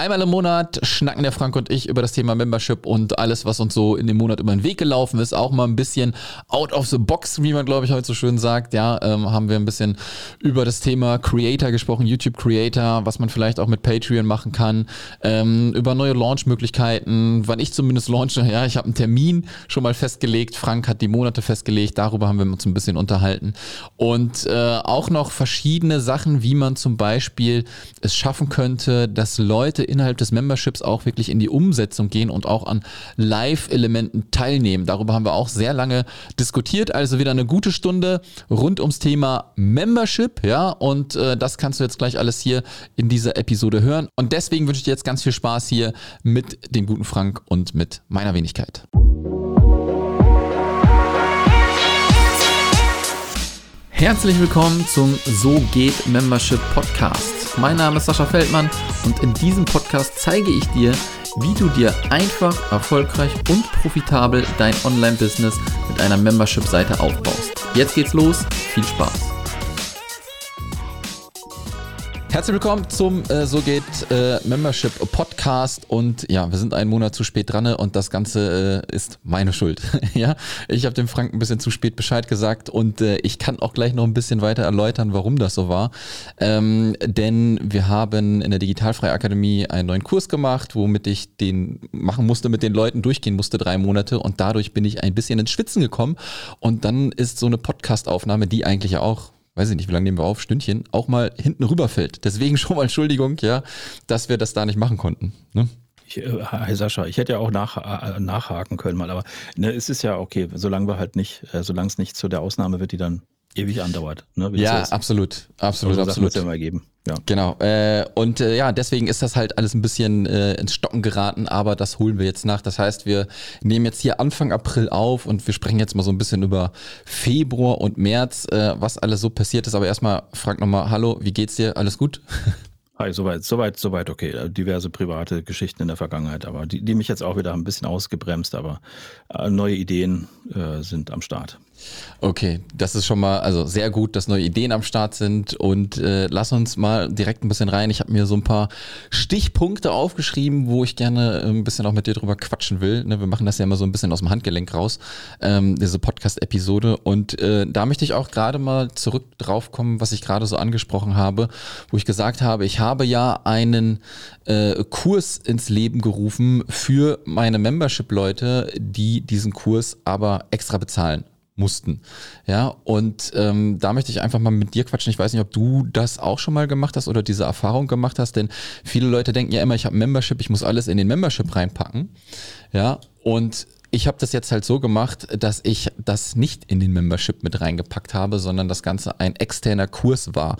Einmal im Monat schnacken der Frank und ich über das Thema Membership und alles, was uns so in dem Monat über den Weg gelaufen ist. Auch mal ein bisschen out of the box, wie man glaube ich heute so schön sagt. Ja, ähm, haben wir ein bisschen über das Thema Creator gesprochen, YouTube Creator, was man vielleicht auch mit Patreon machen kann, ähm, über neue Launch-Möglichkeiten, wann ich zumindest launche. Ja, ich habe einen Termin schon mal festgelegt. Frank hat die Monate festgelegt. Darüber haben wir uns ein bisschen unterhalten. Und äh, auch noch verschiedene Sachen, wie man zum Beispiel es schaffen könnte, dass Leute innerhalb des Memberships auch wirklich in die Umsetzung gehen und auch an Live-Elementen teilnehmen. Darüber haben wir auch sehr lange diskutiert. Also wieder eine gute Stunde rund ums Thema Membership. Ja, und äh, das kannst du jetzt gleich alles hier in dieser Episode hören. Und deswegen wünsche ich dir jetzt ganz viel Spaß hier mit dem guten Frank und mit meiner Wenigkeit. Herzlich willkommen zum So geht Membership Podcast. Mein Name ist Sascha Feldmann und in diesem Podcast zeige ich dir, wie du dir einfach, erfolgreich und profitabel dein Online-Business mit einer Membership-Seite aufbaust. Jetzt geht's los, viel Spaß! Herzlich willkommen zum äh, So geht äh, Membership Podcast. Und ja, wir sind einen Monat zu spät dran und das Ganze äh, ist meine Schuld. ja, ich habe dem Frank ein bisschen zu spät Bescheid gesagt. Und äh, ich kann auch gleich noch ein bisschen weiter erläutern, warum das so war. Ähm, denn wir haben in der Digitalfreie Akademie einen neuen Kurs gemacht, womit ich den machen musste, mit den Leuten durchgehen musste, drei Monate. Und dadurch bin ich ein bisschen ins Schwitzen gekommen. Und dann ist so eine Podcastaufnahme, die eigentlich auch weiß ich nicht, wie lange nehmen wir auf, Stündchen, auch mal hinten rüberfällt. Deswegen schon mal Entschuldigung, ja, dass wir das da nicht machen konnten. Ne? Ich, äh, hi Sascha, ich hätte ja auch nach, äh, nachhaken können mal, aber ne, es ist ja okay, solange wir halt nicht, äh, solange es nicht zu der Ausnahme wird, die dann ewig andauert. Ne, ja, so absolut, absolut, absolut. Ja mal geben. Ja. Genau. Äh, und äh, ja, deswegen ist das halt alles ein bisschen äh, ins Stocken geraten, aber das holen wir jetzt nach. Das heißt, wir nehmen jetzt hier Anfang April auf und wir sprechen jetzt mal so ein bisschen über Februar und März, äh, was alles so passiert ist. Aber erstmal, Frank nochmal, hallo, wie geht's dir? Alles gut? Hi, soweit, soweit, soweit okay. Äh, diverse private Geschichten in der Vergangenheit, aber die, die mich jetzt auch wieder ein bisschen ausgebremst, aber äh, neue Ideen äh, sind am Start. Okay, das ist schon mal also sehr gut, dass neue Ideen am Start sind und äh, lass uns mal direkt ein bisschen rein. Ich habe mir so ein paar Stichpunkte aufgeschrieben, wo ich gerne äh, ein bisschen auch mit dir drüber quatschen will. Ne, wir machen das ja immer so ein bisschen aus dem Handgelenk raus, ähm, diese Podcast-Episode. Und äh, da möchte ich auch gerade mal zurück drauf kommen, was ich gerade so angesprochen habe, wo ich gesagt habe, ich habe ja einen äh, Kurs ins Leben gerufen für meine Membership-Leute, die diesen Kurs aber extra bezahlen mussten. Ja, und ähm, da möchte ich einfach mal mit dir quatschen. Ich weiß nicht, ob du das auch schon mal gemacht hast oder diese Erfahrung gemacht hast, denn viele Leute denken ja immer, ich habe Membership, ich muss alles in den Membership reinpacken. Ja, und ich habe das jetzt halt so gemacht, dass ich das nicht in den Membership mit reingepackt habe, sondern das Ganze ein externer Kurs war.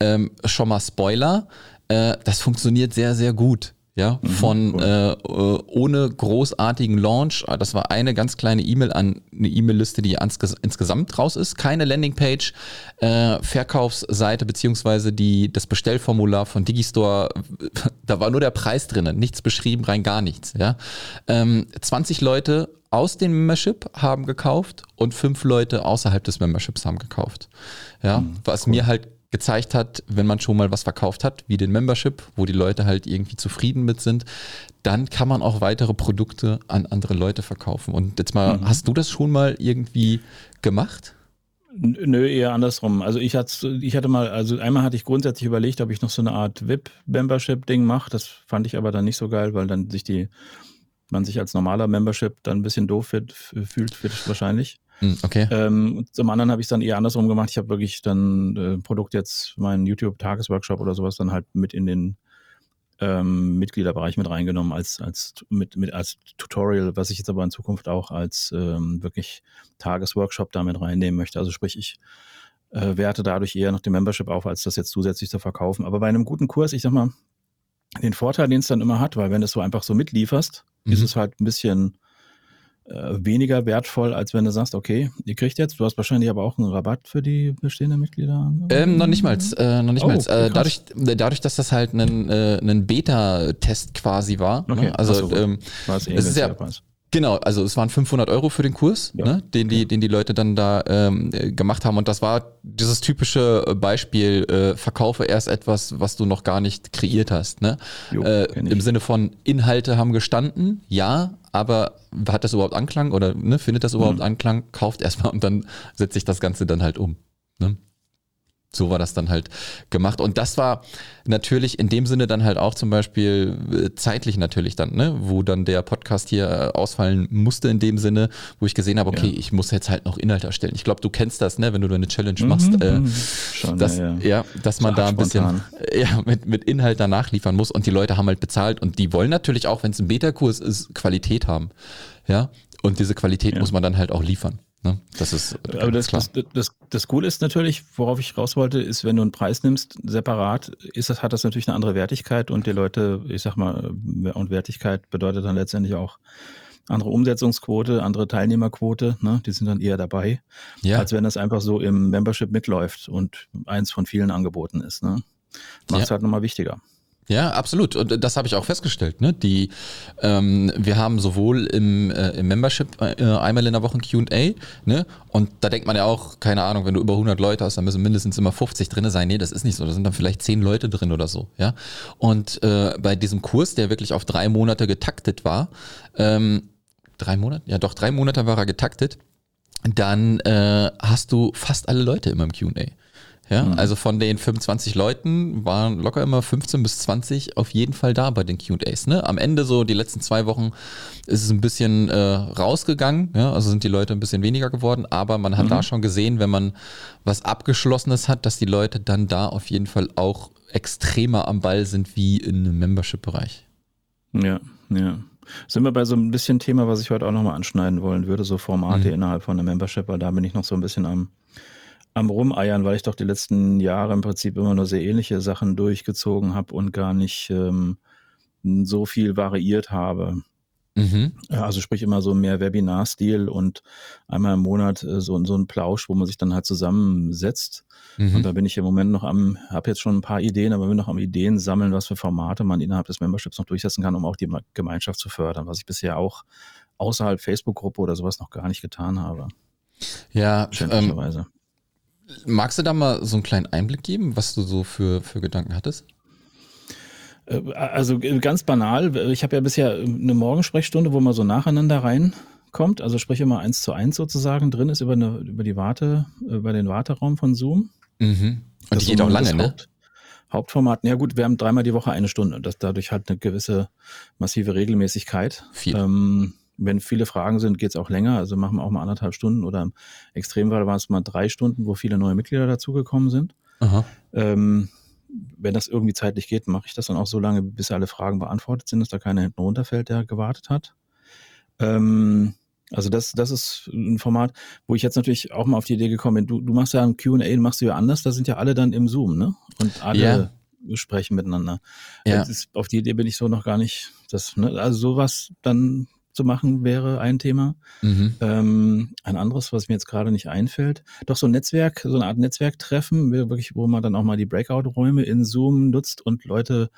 Ähm, schon mal Spoiler, äh, das funktioniert sehr, sehr gut ja, mhm, von cool. äh, äh ohne großartigen Launch. Ah, das war eine ganz kleine E-Mail an eine E-Mail-Liste, die insgesamt raus ist. Keine Landingpage, äh, Verkaufsseite beziehungsweise die das Bestellformular von Digistore. Da war nur der Preis drinnen, nichts beschrieben, rein gar nichts. Ja, ähm, 20 Leute aus dem Membership haben gekauft und fünf Leute außerhalb des Memberships haben gekauft. Ja, mhm, was cool. mir halt gezeigt hat, wenn man schon mal was verkauft hat, wie den Membership, wo die Leute halt irgendwie zufrieden mit sind, dann kann man auch weitere Produkte an andere Leute verkaufen. Und jetzt mal, mhm. hast du das schon mal irgendwie gemacht? Nö, eher andersrum. Also ich hatte, ich hatte mal, also einmal hatte ich grundsätzlich überlegt, ob ich noch so eine Art VIP-Membership-Ding mache. Das fand ich aber dann nicht so geil, weil dann sich die, man sich als normaler Membership dann ein bisschen doof fühlt, fühlt wahrscheinlich. Hm, okay. Ähm, zum anderen habe ich es dann eher andersrum gemacht. Ich habe wirklich dann äh, Produkt jetzt, meinen YouTube-Tagesworkshop oder sowas dann halt mit in den ähm, Mitgliederbereich mit reingenommen als, als, mit, mit, als Tutorial, was ich jetzt aber in Zukunft auch als ähm, wirklich Tagesworkshop damit reinnehmen möchte. Also sprich, ich äh, werte dadurch eher noch die Membership auf, als das jetzt zusätzlich zu verkaufen. Aber bei einem guten Kurs, ich sag mal, den Vorteil, den es dann immer hat, weil wenn du es so einfach so mitlieferst, mhm. ist es halt ein bisschen äh, weniger wertvoll, als wenn du sagst, okay, ihr kriegt jetzt, du hast wahrscheinlich aber auch einen Rabatt für die bestehenden Mitglieder. Ähm, noch nicht mal, äh, noch nicht oh, mal. Äh, dadurch, dadurch, dass das halt ein, äh, ein Beta-Test quasi war. Okay. Ne? Also so, ähm, es ist ja, Genau, also es waren 500 Euro für den Kurs, ja. ne, den, die, den die Leute dann da ähm, gemacht haben. Und das war dieses typische Beispiel, äh, verkaufe erst etwas, was du noch gar nicht kreiert hast. Ne? Jo, äh, Im Sinne von Inhalte haben gestanden, ja, aber hat das überhaupt Anklang oder ne, findet das überhaupt mhm. Anklang? Kauft erstmal und dann setzt sich das Ganze dann halt um. Ne? So war das dann halt gemacht. Und das war natürlich in dem Sinne dann halt auch zum Beispiel äh, zeitlich natürlich dann, ne, wo dann der Podcast hier äh, ausfallen musste in dem Sinne, wo ich gesehen habe, okay, ja. ich muss jetzt halt noch Inhalt erstellen. Ich glaube, du kennst das, ne, wenn du eine Challenge mhm, machst, äh, mhm. Schon, dass, ja, ja. ja, dass man da ein bisschen ja, mit, mit Inhalt danach liefern muss und die Leute haben halt bezahlt und die wollen natürlich auch, wenn es ein Beta-Kurs ist, Qualität haben. Ja, und diese Qualität muss man dann halt auch liefern. Ne? Das ist Aber das, klar. Das, das, das Coole ist natürlich, worauf ich raus wollte, ist, wenn du einen Preis nimmst, separat, ist das, hat das natürlich eine andere Wertigkeit und die Leute, ich sag mal, und Wertigkeit bedeutet dann letztendlich auch andere Umsetzungsquote, andere Teilnehmerquote, ne? die sind dann eher dabei, ja. als wenn das einfach so im Membership mitläuft und eins von vielen Angeboten ist. Ne? Macht es ja. halt nochmal wichtiger. Ja, absolut. Und das habe ich auch festgestellt. Ne? Die, ähm, wir haben sowohl im, äh, im Membership äh, einmal in der Woche ein Q&A ne? und da denkt man ja auch, keine Ahnung, wenn du über 100 Leute hast, dann müssen mindestens immer 50 drin sein. Nee, das ist nicht so. Da sind dann vielleicht 10 Leute drin oder so. Ja? Und äh, bei diesem Kurs, der wirklich auf drei Monate getaktet war, ähm, drei Monate? Ja doch, drei Monate war er getaktet, dann äh, hast du fast alle Leute immer im Q&A. Ja, mhm. also von den 25 Leuten waren locker immer 15 bis 20 auf jeden Fall da bei den QAs. Ne? Am Ende, so die letzten zwei Wochen, ist es ein bisschen äh, rausgegangen. Ja? Also sind die Leute ein bisschen weniger geworden. Aber man hat mhm. da schon gesehen, wenn man was Abgeschlossenes hat, dass die Leute dann da auf jeden Fall auch extremer am Ball sind wie in einem Membership-Bereich. Ja, ja. Sind wir bei so ein bisschen Thema, was ich heute auch nochmal anschneiden wollen würde, so Formate mhm. innerhalb von einem Membership, weil da bin ich noch so ein bisschen am am Rumeiern, weil ich doch die letzten Jahre im Prinzip immer nur sehr ähnliche Sachen durchgezogen habe und gar nicht ähm, so viel variiert habe. Mhm. Also sprich immer so mehr Webinar-Stil und einmal im Monat äh, so, so ein Plausch, wo man sich dann halt zusammensetzt. Mhm. Und da bin ich im Moment noch am, habe jetzt schon ein paar Ideen, aber bin noch am Ideen sammeln, was für Formate man innerhalb des Memberships noch durchsetzen kann, um auch die Gemeinschaft zu fördern, was ich bisher auch außerhalb Facebook-Gruppe oder sowas noch gar nicht getan habe. Ja, ähm, Magst du da mal so einen kleinen Einblick geben, was du so für, für Gedanken hattest? Äh, also ganz banal, ich habe ja bisher eine Morgensprechstunde, wo man so nacheinander reinkommt, also sprich immer eins zu eins sozusagen drin ist über, eine, über die Warte, über den Warteraum von Zoom. Mhm. Und das die geht auch lange, ne? Haupt, Hauptformat, ja gut, wir haben dreimal die Woche eine Stunde und das dadurch halt eine gewisse massive Regelmäßigkeit. Viel. Ähm, wenn viele Fragen sind, geht es auch länger. Also machen wir auch mal anderthalb Stunden oder im Extremfall waren es mal drei Stunden, wo viele neue Mitglieder dazugekommen sind. Ähm, wenn das irgendwie zeitlich geht, mache ich das dann auch so lange, bis alle Fragen beantwortet sind, dass da keiner hinten runterfällt, der gewartet hat. Ähm, also das, das ist ein Format, wo ich jetzt natürlich auch mal auf die Idee gekommen bin. Du, du machst ja ein Q&A, machst du ja anders. Da sind ja alle dann im Zoom, ne? Und alle yeah. sprechen miteinander. Ja. Ist, auf die Idee bin ich so noch gar nicht. Das, ne? Also sowas dann zu machen wäre ein Thema. Mhm. Ähm, ein anderes, was mir jetzt gerade nicht einfällt, doch so ein Netzwerk, so eine Art Netzwerktreffen, wirklich, wo man dann auch mal die Breakout-Räume in Zoom nutzt und Leute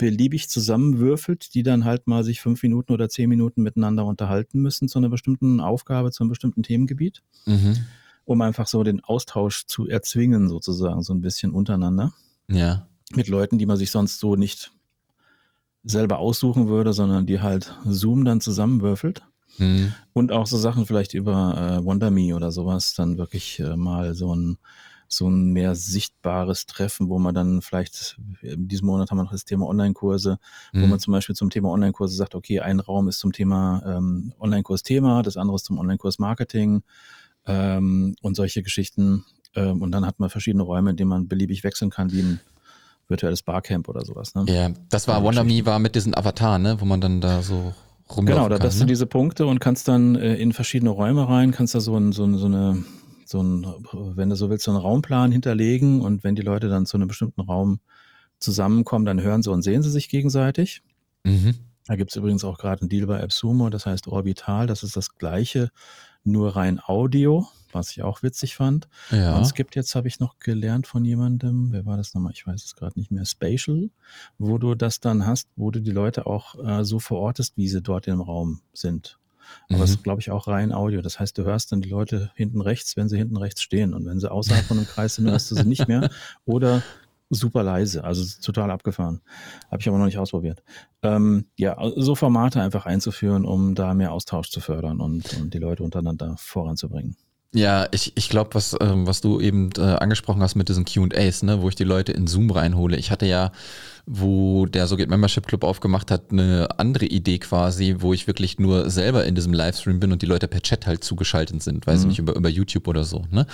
beliebig zusammenwürfelt, die dann halt mal sich fünf Minuten oder zehn Minuten miteinander unterhalten müssen zu einer bestimmten Aufgabe, zu einem bestimmten Themengebiet, mhm. um einfach so den Austausch zu erzwingen, sozusagen, so ein bisschen untereinander. Ja. Mit Leuten, die man sich sonst so nicht selber aussuchen würde, sondern die halt Zoom dann zusammenwürfelt. Mhm. Und auch so Sachen vielleicht über äh, WonderMe oder sowas, dann wirklich äh, mal so ein, so ein mehr sichtbares Treffen, wo man dann vielleicht, in diesem Monat haben wir noch das Thema Online-Kurse, mhm. wo man zum Beispiel zum Thema Online-Kurse sagt, okay, ein Raum ist zum Thema ähm, Online-Kurs-Thema, das andere ist zum Online-Kurs-Marketing ähm, und solche Geschichten. Ähm, und dann hat man verschiedene Räume, in denen man beliebig wechseln kann, wie ein virtuelles Barcamp oder sowas. Ne? Ja, das war WonderMe war mit diesen Avatar, ne, wo man dann da so rumlaufen Genau, da hast ne? du diese Punkte und kannst dann äh, in verschiedene Räume rein, kannst da so, ein, so, so eine so ein, wenn du so willst, so einen Raumplan hinterlegen und wenn die Leute dann zu einem bestimmten Raum zusammenkommen, dann hören sie und sehen sie sich gegenseitig. Mhm. Da gibt es übrigens auch gerade einen Deal bei AppSumo, das heißt Orbital, das ist das gleiche, nur rein Audio was ich auch witzig fand. Ja. Und es gibt jetzt, habe ich noch gelernt von jemandem, wer war das nochmal? Ich weiß es gerade nicht mehr, Spatial, wo du das dann hast, wo du die Leute auch äh, so verortest, wie sie dort im Raum sind. Aber mhm. es ist, glaube ich, auch rein Audio. Das heißt, du hörst dann die Leute hinten rechts, wenn sie hinten rechts stehen. Und wenn sie außerhalb von einem Kreis sind, hörst du sie nicht mehr. Oder super leise, also total abgefahren. Habe ich aber noch nicht ausprobiert. Ähm, ja, so Formate einfach einzuführen, um da mehr Austausch zu fördern und, und die Leute untereinander voranzubringen. Ja, ich, ich glaube, was, ähm, was du eben äh, angesprochen hast mit diesen QAs, ne, wo ich die Leute in Zoom reinhole. Ich hatte ja wo der So geht Membership Club aufgemacht hat, eine andere Idee quasi, wo ich wirklich nur selber in diesem Livestream bin und die Leute per Chat halt zugeschaltet sind, weiß mhm. nicht, über, über YouTube oder so. Ne?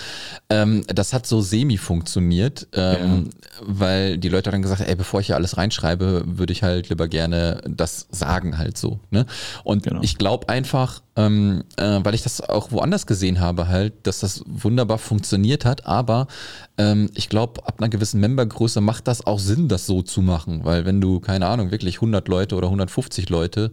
Ähm, das hat so semi funktioniert, ähm, ja. weil die Leute dann gesagt haben, ey, bevor ich hier alles reinschreibe, würde ich halt lieber gerne das sagen halt so. Ne? Und genau. ich glaube einfach, ähm, äh, weil ich das auch woanders gesehen habe halt, dass das wunderbar funktioniert hat, aber ähm, ich glaube, ab einer gewissen Membergröße macht das auch Sinn, das so zu machen, weil wenn du, keine Ahnung, wirklich 100 Leute oder 150 Leute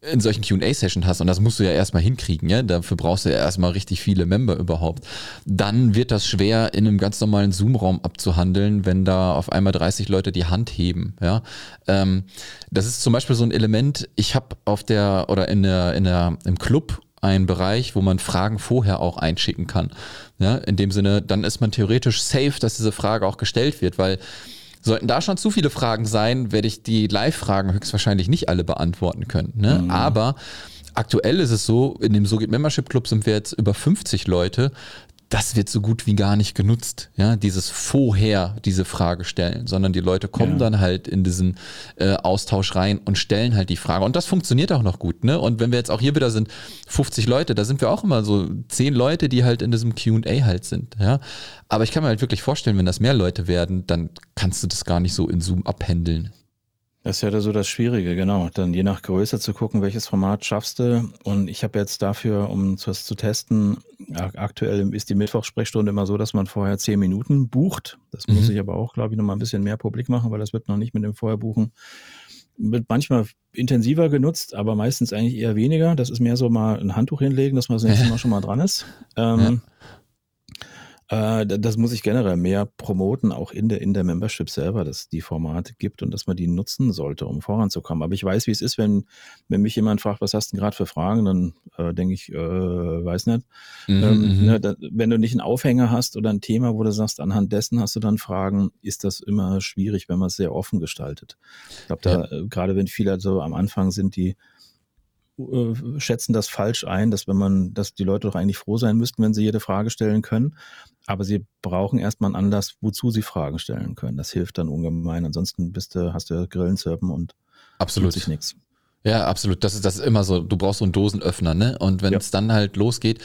in solchen QA-Sessions hast, und das musst du ja erstmal hinkriegen, ja, dafür brauchst du ja erstmal richtig viele Member überhaupt, dann wird das schwer in einem ganz normalen Zoom-Raum abzuhandeln, wenn da auf einmal 30 Leute die Hand heben, ja. Ähm, das ist zum Beispiel so ein Element, ich habe auf der, oder in der, in der, im Club ein Bereich, wo man Fragen vorher auch einschicken kann. Ja, in dem Sinne, dann ist man theoretisch safe, dass diese Frage auch gestellt wird, weil sollten da schon zu viele Fragen sein, werde ich die Live-Fragen höchstwahrscheinlich nicht alle beantworten können. Ne? Mhm. Aber aktuell ist es so, in dem So geht Membership Club sind wir jetzt über 50 Leute das wird so gut wie gar nicht genutzt, ja, dieses vorher diese Frage stellen, sondern die Leute kommen ja. dann halt in diesen äh, Austausch rein und stellen halt die Frage und das funktioniert auch noch gut, ne? Und wenn wir jetzt auch hier wieder sind, 50 Leute, da sind wir auch immer so 10 Leute, die halt in diesem Q&A halt sind, ja? Aber ich kann mir halt wirklich vorstellen, wenn das mehr Leute werden, dann kannst du das gar nicht so in Zoom abhändeln. Das ist ja so das Schwierige, genau. Dann je nach Größe zu gucken, welches Format schaffst du. Und ich habe jetzt dafür, um das zu testen, aktuell ist die Mittwochsprechstunde immer so, dass man vorher zehn Minuten bucht. Das mhm. muss ich aber auch, glaube ich, noch mal ein bisschen mehr publik machen, weil das wird noch nicht mit dem Vorherbuchen. Wird manchmal intensiver genutzt, aber meistens eigentlich eher weniger. Das ist mehr so mal ein Handtuch hinlegen, dass man das nächste Mal schon mal dran ist. Ähm, ja. Äh, das muss ich generell mehr promoten, auch in der, in der Membership selber, dass es die Formate gibt und dass man die nutzen sollte, um voranzukommen. Aber ich weiß, wie es ist, wenn, wenn mich jemand fragt, was hast du denn gerade für Fragen, dann äh, denke ich, äh, weiß nicht. Mhm, ähm, mhm. ne, da, wenn du nicht einen Aufhänger hast oder ein Thema, wo du sagst, anhand dessen hast du dann Fragen, ist das immer schwierig, wenn man es sehr offen gestaltet. Ich glaube, da, ja. Äh, gerade wenn viele so am Anfang sind, die äh, schätzen das falsch ein, dass wenn man, dass die Leute doch eigentlich froh sein müssten, wenn sie jede Frage stellen können. Aber sie brauchen erstmal einen Anlass, wozu sie Fragen stellen können. Das hilft dann ungemein. Ansonsten bist du, hast du Grillenzirpen und absolut sich nichts. Ja, absolut. Das ist, das ist immer so. Du brauchst so einen Dosenöffner, ne? Und wenn ja. es dann halt losgeht,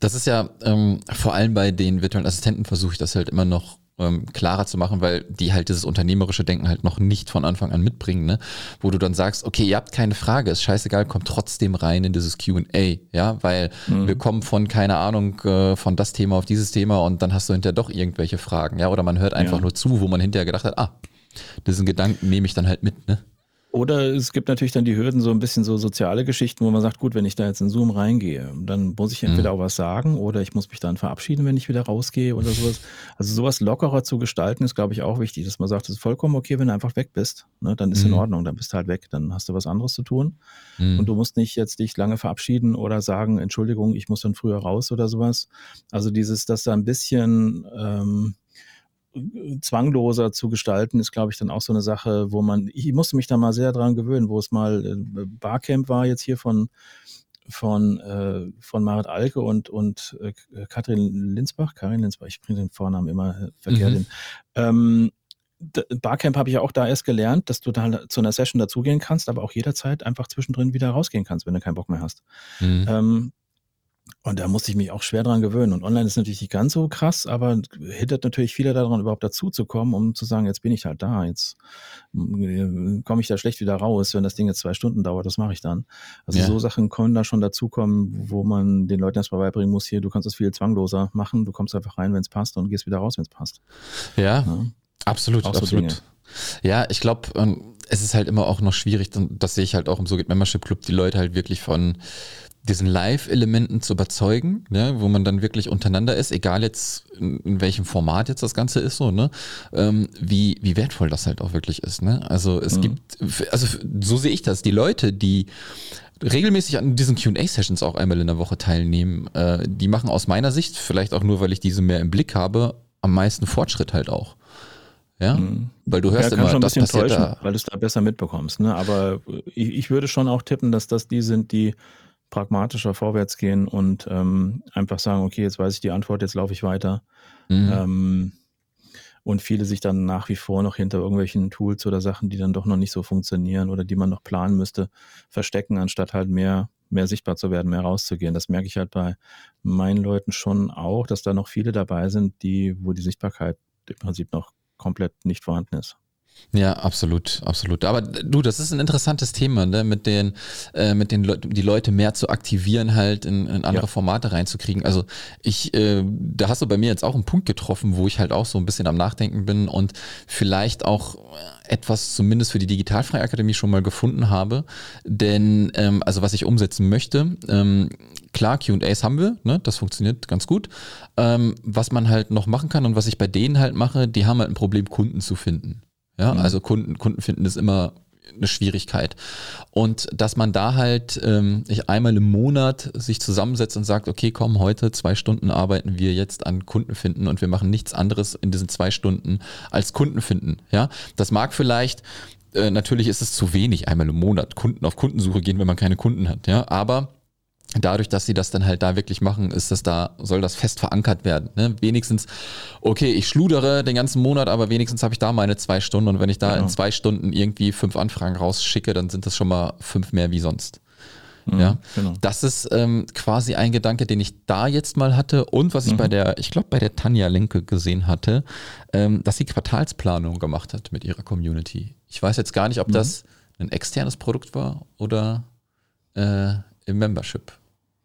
das ist ja ähm, vor allem bei den virtuellen Assistenten versuche ich das halt immer noch ähm, klarer zu machen, weil die halt dieses unternehmerische Denken halt noch nicht von Anfang an mitbringen, ne? Wo du dann sagst, okay, ihr habt keine Frage, ist scheißegal, kommt trotzdem rein in dieses QA, ja, weil mhm. wir kommen von, keine Ahnung, äh, von das Thema auf dieses Thema und dann hast du hinterher doch irgendwelche Fragen, ja, oder man hört einfach ja. nur zu, wo man hinterher gedacht hat, ah, diesen Gedanken nehme ich dann halt mit, ne? Oder es gibt natürlich dann die Hürden, so ein bisschen so soziale Geschichten, wo man sagt, gut, wenn ich da jetzt in Zoom reingehe, dann muss ich entweder mhm. auch was sagen oder ich muss mich dann verabschieden, wenn ich wieder rausgehe oder sowas. Also sowas lockerer zu gestalten ist, glaube ich, auch wichtig, dass man sagt, es ist vollkommen okay, wenn du einfach weg bist. Ne? Dann ist mhm. in Ordnung, dann bist du halt weg, dann hast du was anderes zu tun. Mhm. Und du musst nicht jetzt dich lange verabschieden oder sagen, Entschuldigung, ich muss dann früher raus oder sowas. Also dieses, dass da ein bisschen ähm, zwangloser zu gestalten, ist, glaube ich, dann auch so eine Sache, wo man, ich musste mich da mal sehr dran gewöhnen, wo es mal äh, Barcamp war, jetzt hier von, von, äh, von Marit Alke und, und äh, Katrin Linsbach, Karin Linsbach, ich bringe den Vornamen immer verkehrt mhm. hin. Ähm, Barcamp habe ich ja auch da erst gelernt, dass du da zu einer Session dazugehen kannst, aber auch jederzeit einfach zwischendrin wieder rausgehen kannst, wenn du keinen Bock mehr hast. Mhm. Ähm, und da musste ich mich auch schwer dran gewöhnen. Und online ist natürlich nicht ganz so krass, aber hindert natürlich viele daran, überhaupt dazu zu kommen, um zu sagen, jetzt bin ich halt da, jetzt äh, komme ich da schlecht wieder raus. Wenn das Ding jetzt zwei Stunden dauert, das mache ich dann. Also ja. so Sachen können da schon dazukommen, wo man den Leuten erstmal beibringen muss, hier, du kannst das viel zwangloser machen, du kommst einfach rein, wenn es passt und gehst wieder raus, wenn es passt. Ja, ja, absolut, auch absolut. So ja, ich glaube, ähm, es ist halt immer auch noch schwierig, das sehe ich halt auch im So geht Membership Club, die Leute halt wirklich von diesen Live-Elementen zu überzeugen, ne, wo man dann wirklich untereinander ist, egal jetzt in, in welchem Format jetzt das Ganze ist, so, ne, ähm, wie, wie wertvoll das halt auch wirklich ist, ne. Also es mhm. gibt, also so sehe ich das, die Leute, die regelmäßig an diesen QA-Sessions auch einmal in der Woche teilnehmen, äh, die machen aus meiner Sicht, vielleicht auch nur, weil ich diese mehr im Blick habe, am meisten Fortschritt halt auch. Ja, mhm. weil du hörst ja, immer, schon ein das bisschen täuschen, da. weil du es da besser mitbekommst. Ne? Aber ich, ich, würde schon auch tippen, dass das die sind, die pragmatischer vorwärts gehen und ähm, einfach sagen, okay, jetzt weiß ich die Antwort, jetzt laufe ich weiter. Mhm. Ähm, und viele sich dann nach wie vor noch hinter irgendwelchen Tools oder Sachen, die dann doch noch nicht so funktionieren oder die man noch planen müsste, verstecken, anstatt halt mehr, mehr sichtbar zu werden, mehr rauszugehen. Das merke ich halt bei meinen Leuten schon auch, dass da noch viele dabei sind, die, wo die Sichtbarkeit im Prinzip noch komplett nicht vorhanden ist. Ja, absolut, absolut. Aber du, das ist ein interessantes Thema, ne? mit den, äh, mit den Le die Leute mehr zu aktivieren, halt in, in andere ja. Formate reinzukriegen. Also ich, äh, da hast du bei mir jetzt auch einen Punkt getroffen, wo ich halt auch so ein bisschen am Nachdenken bin und vielleicht auch etwas zumindest für die Digitalfreie Akademie schon mal gefunden habe. Denn, ähm, also was ich umsetzen möchte, ähm, klar, QAs haben wir, ne? das funktioniert ganz gut. Ähm, was man halt noch machen kann und was ich bei denen halt mache, die haben halt ein Problem, Kunden zu finden. Ja, mhm. also Kunden, Kunden finden ist immer eine Schwierigkeit. Und dass man da halt ähm, ich einmal im Monat sich zusammensetzt und sagt, okay, komm, heute zwei Stunden arbeiten wir jetzt an Kunden finden und wir machen nichts anderes in diesen zwei Stunden als Kunden finden. Ja, das mag vielleicht äh, natürlich ist es zu wenig, einmal im Monat Kunden auf Kundensuche gehen, wenn man keine Kunden hat. Ja, aber dadurch, dass sie das dann halt da wirklich machen, ist das da, soll das fest verankert werden. Ne? Wenigstens, okay, ich schludere den ganzen Monat, aber wenigstens habe ich da meine zwei Stunden und wenn ich da genau. in zwei Stunden irgendwie fünf Anfragen rausschicke, dann sind das schon mal fünf mehr wie sonst. Mhm, ja, genau. das ist ähm, quasi ein Gedanke, den ich da jetzt mal hatte und was ich mhm. bei der, ich glaube bei der Tanja Lenke gesehen hatte, ähm, dass sie Quartalsplanung gemacht hat mit ihrer Community. Ich weiß jetzt gar nicht, ob mhm. das ein externes Produkt war oder äh, im Membership.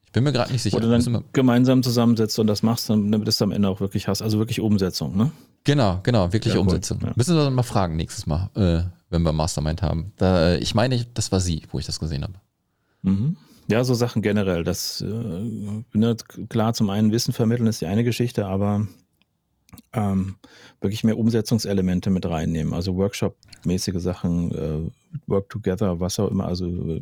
Ich bin mir gerade nicht sicher. Oder dann gemeinsam zusammensetzt und das machst, damit du es am Ende auch wirklich hast. Also wirklich Umsetzung, ne? Genau, genau, wirklich ja, Umsetzung. Cool, ja. Müssen wir dann mal fragen nächstes Mal, äh, wenn wir Mastermind haben. Da, ich meine, das war sie, wo ich das gesehen habe. Mhm. Ja, so Sachen generell. Das, äh, ne, klar, zum einen Wissen vermitteln ist die eine Geschichte, aber ähm, wirklich mehr Umsetzungselemente mit reinnehmen. Also Workshop-mäßige Sachen, äh, Work Together, was auch immer, also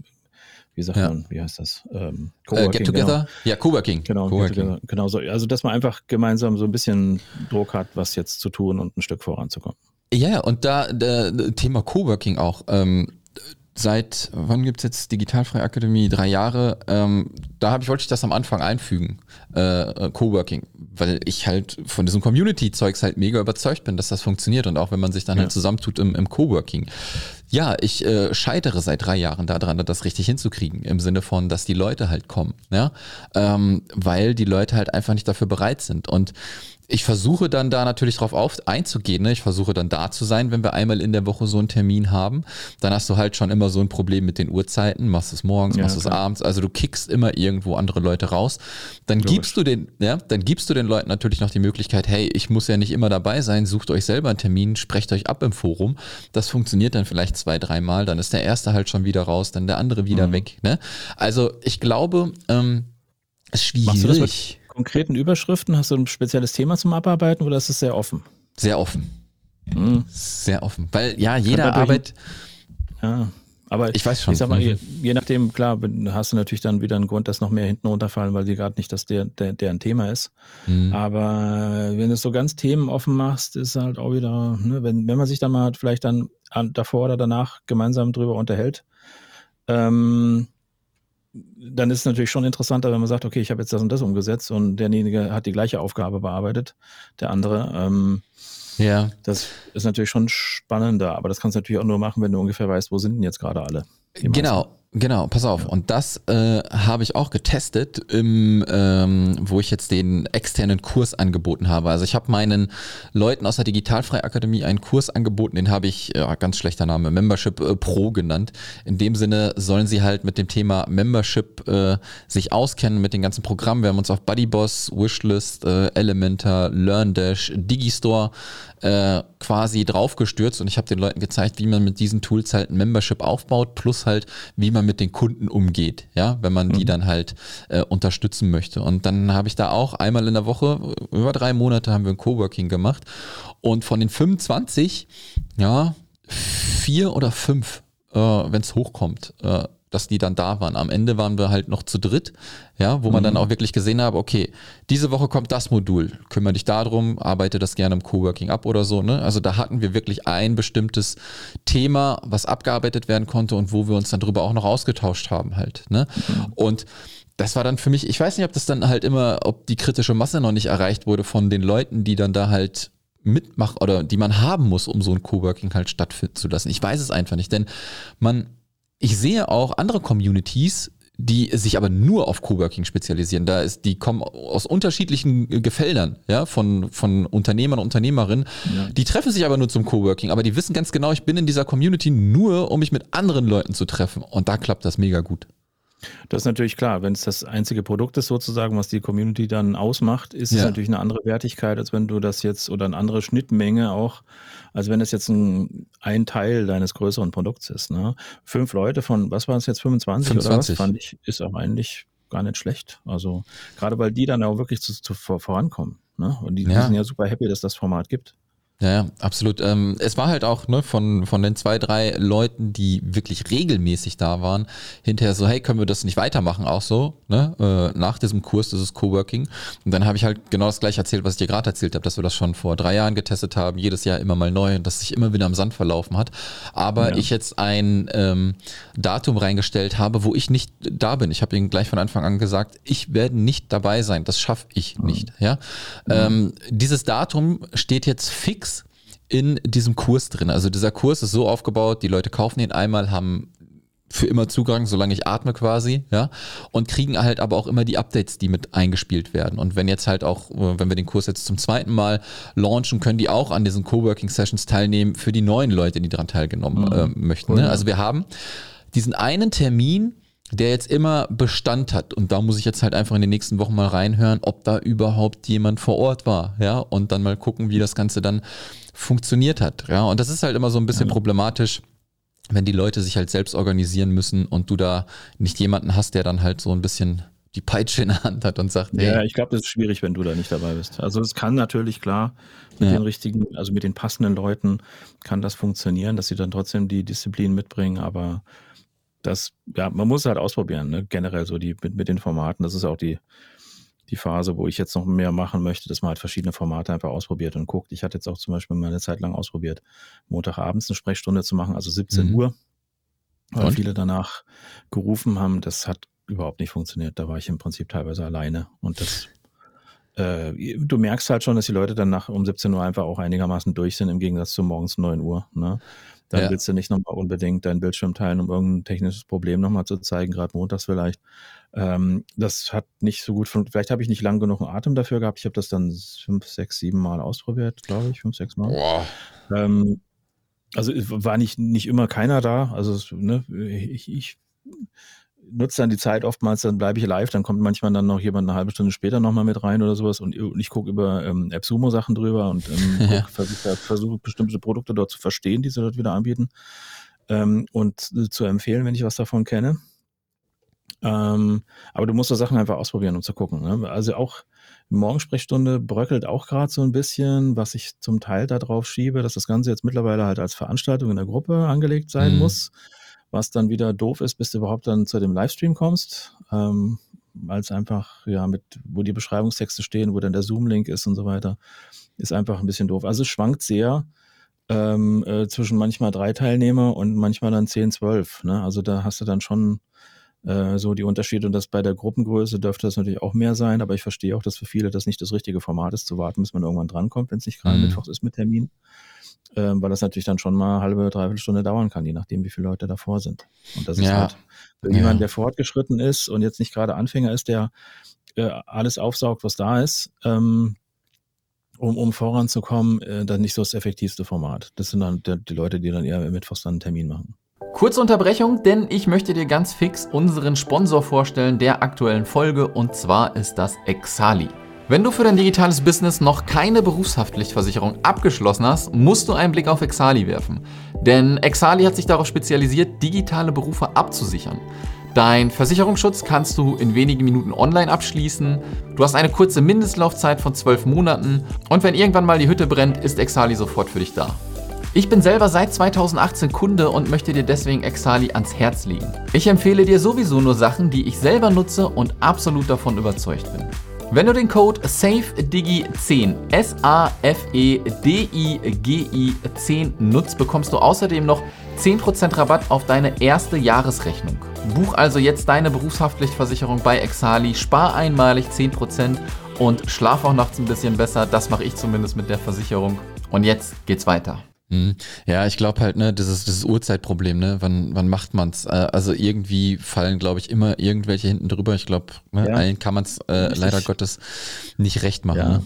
wie sagt ja. man, wie heißt das? Ähm, äh, get Together? Genau. Ja, Coworking. Genau, Coworking. genau so. Also, dass man einfach gemeinsam so ein bisschen Druck hat, was jetzt zu tun und ein Stück voranzukommen. Ja, und da der, Thema Coworking auch. Ähm, seit, wann gibt es jetzt Digitalfreie Akademie? Drei Jahre. Ähm, da habe ich, wollte ich das am Anfang einfügen, äh, äh, Coworking, weil ich halt von diesem Community-Zeugs halt mega überzeugt bin, dass das funktioniert und auch wenn man sich dann ja. halt zusammentut im, im Coworking. Ja, ich äh, scheitere seit drei Jahren daran, das richtig hinzukriegen, im Sinne von, dass die Leute halt kommen, ja, ähm, weil die Leute halt einfach nicht dafür bereit sind. Und ich versuche dann da natürlich drauf auf, einzugehen. Ne? Ich versuche dann da zu sein, wenn wir einmal in der Woche so einen Termin haben. Dann hast du halt schon immer so ein Problem mit den Uhrzeiten. Machst es morgens, ja, machst es abends. Also du kickst immer irgendwo andere Leute raus. Dann Logisch. gibst du den, ja, dann gibst du den Leuten natürlich noch die Möglichkeit, hey, ich muss ja nicht immer dabei sein. Sucht euch selber einen Termin, sprecht euch ab im Forum. Das funktioniert dann vielleicht zwei, dreimal. Dann ist der erste halt schon wieder raus, dann der andere wieder mhm. weg. Ne? Also ich glaube, ähm, ist schwierig konkreten Überschriften? Hast du ein spezielles Thema zum Abarbeiten oder ist es sehr offen? Sehr offen. Hm. Sehr offen. Weil ja, jeder Arbeit. Ja, aber ich weiß schon. Ich sag mal, je, je, nachdem, klar, hast du natürlich dann wieder einen Grund, dass noch mehr hinten runterfallen, weil die gerade nicht das der, der, deren Thema ist. Mhm. Aber wenn du es so ganz themenoffen machst, ist halt auch wieder, ne, wenn, wenn man sich dann mal vielleicht dann davor oder danach gemeinsam drüber unterhält, ähm, dann ist es natürlich schon interessanter, wenn man sagt, okay, ich habe jetzt das und das umgesetzt und derjenige hat die gleiche Aufgabe bearbeitet, der andere. Ähm, ja. Das ist natürlich schon spannender, aber das kannst du natürlich auch nur machen, wenn du ungefähr weißt, wo sind denn jetzt gerade alle. Genau, Genau, pass auf. Und das äh, habe ich auch getestet, im, ähm, wo ich jetzt den externen Kurs angeboten habe. Also ich habe meinen Leuten aus der Digitalfreie Akademie einen Kurs angeboten, den habe ich, ja, ganz schlechter Name, Membership äh, Pro genannt. In dem Sinne sollen sie halt mit dem Thema Membership äh, sich auskennen, mit den ganzen Programmen. Wir haben uns auf Buddyboss, Wishlist, äh, Elementor, LearnDash, Digistore äh, quasi draufgestürzt und ich habe den Leuten gezeigt, wie man mit diesen Tools halt ein Membership aufbaut, plus halt, wie man mit den Kunden umgeht, ja, wenn man mhm. die dann halt äh, unterstützen möchte. Und dann habe ich da auch einmal in der Woche, über drei Monate haben wir ein Coworking gemacht und von den 25, ja, vier oder fünf, äh, wenn es hochkommt, äh, dass die dann da waren. Am Ende waren wir halt noch zu dritt, ja, wo man mhm. dann auch wirklich gesehen hat, okay, diese Woche kommt das Modul, kümmere dich darum, arbeite das gerne im Coworking ab oder so, ne? Also da hatten wir wirklich ein bestimmtes Thema, was abgearbeitet werden konnte und wo wir uns dann drüber auch noch ausgetauscht haben halt, ne? Mhm. Und das war dann für mich, ich weiß nicht, ob das dann halt immer, ob die kritische Masse noch nicht erreicht wurde von den Leuten, die dann da halt mitmachen oder die man haben muss, um so ein Coworking halt stattfinden zu lassen. Ich weiß es einfach nicht, denn man, ich sehe auch andere Communities, die sich aber nur auf Coworking spezialisieren. Da ist, die kommen aus unterschiedlichen Gefeldern, ja, von, von Unternehmern und Unternehmerinnen. Ja. Die treffen sich aber nur zum Coworking, aber die wissen ganz genau, ich bin in dieser Community nur, um mich mit anderen Leuten zu treffen. Und da klappt das mega gut. Das ist natürlich klar. Wenn es das einzige Produkt ist, sozusagen, was die Community dann ausmacht, ist ja. es natürlich eine andere Wertigkeit, als wenn du das jetzt oder eine andere Schnittmenge auch, als wenn es jetzt ein, ein Teil deines größeren Produkts ist. Ne? Fünf Leute von, was waren es jetzt, 25, 25 oder was, fand ich, ist auch eigentlich gar nicht schlecht. Also gerade weil die dann auch wirklich zu, zu vorankommen. Ne? Und die, ja. die sind ja super happy, dass das Format gibt. Ja, ja, absolut. Ähm, es war halt auch ne, von, von den zwei, drei Leuten, die wirklich regelmäßig da waren, hinterher so, hey, können wir das nicht weitermachen, auch so, ne? Äh, nach diesem Kurs, dieses Coworking. Und dann habe ich halt genau das gleiche erzählt, was ich dir gerade erzählt habe, dass wir das schon vor drei Jahren getestet haben, jedes Jahr immer mal neu und dass sich immer wieder am Sand verlaufen hat. Aber ja. ich jetzt ein ähm, Datum reingestellt habe, wo ich nicht da bin. Ich habe ihnen gleich von Anfang an gesagt, ich werde nicht dabei sein. Das schaffe ich mhm. nicht. Ja? Mhm. Ähm, dieses Datum steht jetzt fix in diesem Kurs drin. Also dieser Kurs ist so aufgebaut, die Leute kaufen ihn einmal, haben für immer Zugang, solange ich atme quasi, ja, und kriegen halt aber auch immer die Updates, die mit eingespielt werden. Und wenn jetzt halt auch, äh, wenn wir den Kurs jetzt zum zweiten Mal launchen, können die auch an diesen Coworking Sessions teilnehmen für die neuen Leute, die daran teilgenommen mhm. äh, möchten. Ne? Also wir haben diesen einen Termin, der jetzt immer Bestand hat. Und da muss ich jetzt halt einfach in den nächsten Wochen mal reinhören, ob da überhaupt jemand vor Ort war, ja, und dann mal gucken, wie das Ganze dann funktioniert hat. Ja, und das ist halt immer so ein bisschen ja. problematisch, wenn die Leute sich halt selbst organisieren müssen und du da nicht jemanden hast, der dann halt so ein bisschen die Peitsche in der Hand hat und sagt, hey. Ja, ich glaube, das ist schwierig, wenn du da nicht dabei bist. Also es kann natürlich klar mit ja. den richtigen, also mit den passenden Leuten kann das funktionieren, dass sie dann trotzdem die Disziplin mitbringen, aber das, ja, man muss halt ausprobieren, ne? generell so die mit, mit den Formaten. Das ist auch die, die Phase, wo ich jetzt noch mehr machen möchte, dass man halt verschiedene Formate einfach ausprobiert und guckt. Ich hatte jetzt auch zum Beispiel mal eine Zeit lang ausprobiert, Montagabends eine Sprechstunde zu machen, also 17 mhm. Uhr, weil und? viele danach gerufen haben. Das hat überhaupt nicht funktioniert. Da war ich im Prinzip teilweise alleine und das äh, du merkst halt schon, dass die Leute dann nach um 17 Uhr einfach auch einigermaßen durch sind, im Gegensatz zu morgens 9 Uhr. Ne? Dann ja. willst du nicht nochmal unbedingt deinen Bildschirm teilen, um irgendein technisches Problem nochmal zu zeigen, gerade montags vielleicht. Ähm, das hat nicht so gut funktioniert. Vielleicht habe ich nicht lang genug einen Atem dafür gehabt. Ich habe das dann fünf, sechs, sieben Mal ausprobiert, glaube ich, fünf, sechs Mal. Boah. Ähm, also war nicht, nicht immer keiner da. Also ne, ich, ich nutze dann die Zeit oftmals, dann bleibe ich live, dann kommt manchmal dann noch jemand eine halbe Stunde später nochmal mit rein oder sowas und ich gucke über ähm, AppSumo Sachen drüber und ähm, ja. versuche versuch, bestimmte Produkte dort zu verstehen, die sie dort wieder anbieten ähm, und zu empfehlen, wenn ich was davon kenne. Ähm, aber du musst so Sachen einfach ausprobieren, um zu gucken. Ne? Also auch Morgensprechstunde bröckelt auch gerade so ein bisschen, was ich zum Teil darauf schiebe, dass das Ganze jetzt mittlerweile halt als Veranstaltung in der Gruppe angelegt sein mhm. muss was dann wieder doof ist, bis du überhaupt dann zu dem Livestream kommst, ähm, weil es einfach, ja, mit, wo die Beschreibungstexte stehen, wo dann der Zoom-Link ist und so weiter, ist einfach ein bisschen doof. Also es schwankt sehr ähm, äh, zwischen manchmal drei Teilnehmer und manchmal dann zehn, zwölf. Ne? Also da hast du dann schon äh, so die Unterschiede und das bei der Gruppengröße dürfte das natürlich auch mehr sein, aber ich verstehe auch, dass für viele das nicht das richtige Format ist, zu warten, bis man irgendwann drankommt, wenn es nicht gerade mhm. Mittwochs ist mit Termin ähm, weil das natürlich dann schon mal halbe, dreiviertel Stunde dauern kann, je nachdem, wie viele Leute davor sind. Und das ist ja. halt für ja. jemanden, der fortgeschritten ist und jetzt nicht gerade Anfänger ist, der äh, alles aufsaugt, was da ist, ähm, um, um voranzukommen, äh, dann nicht so das effektivste Format. Das sind dann die, die Leute, die dann eher mittwochs dann einen Termin machen. Kurze Unterbrechung, denn ich möchte dir ganz fix unseren Sponsor vorstellen der aktuellen Folge und zwar ist das Exali. Wenn du für dein digitales Business noch keine Berufshaftpflichtversicherung abgeschlossen hast, musst du einen Blick auf Exali werfen. Denn Exali hat sich darauf spezialisiert, digitale Berufe abzusichern. Dein Versicherungsschutz kannst du in wenigen Minuten online abschließen. Du hast eine kurze Mindestlaufzeit von 12 Monaten und wenn irgendwann mal die Hütte brennt, ist Exali sofort für dich da. Ich bin selber seit 2018 Kunde und möchte dir deswegen Exali ans Herz legen. Ich empfehle dir sowieso nur Sachen, die ich selber nutze und absolut davon überzeugt bin. Wenn du den Code SAFEDIGI10 S-A-F-E-D-I-G-I 10 nutzt, bekommst du außerdem noch 10% Rabatt auf deine erste Jahresrechnung. Buch also jetzt deine Berufshaftpflichtversicherung bei Exali, spar einmalig 10% und schlaf auch nachts ein bisschen besser. Das mache ich zumindest mit der Versicherung. Und jetzt geht's weiter. Mhm. Ja, ich glaube halt, ne, dieses, dieses Uhrzeitproblem, ne, wann, wann macht man's? Äh, also irgendwie fallen, glaube ich, immer irgendwelche hinten drüber. Ich glaube, ne, ja. allen kann man's äh, leider Gottes nicht recht machen. Ja. Ne?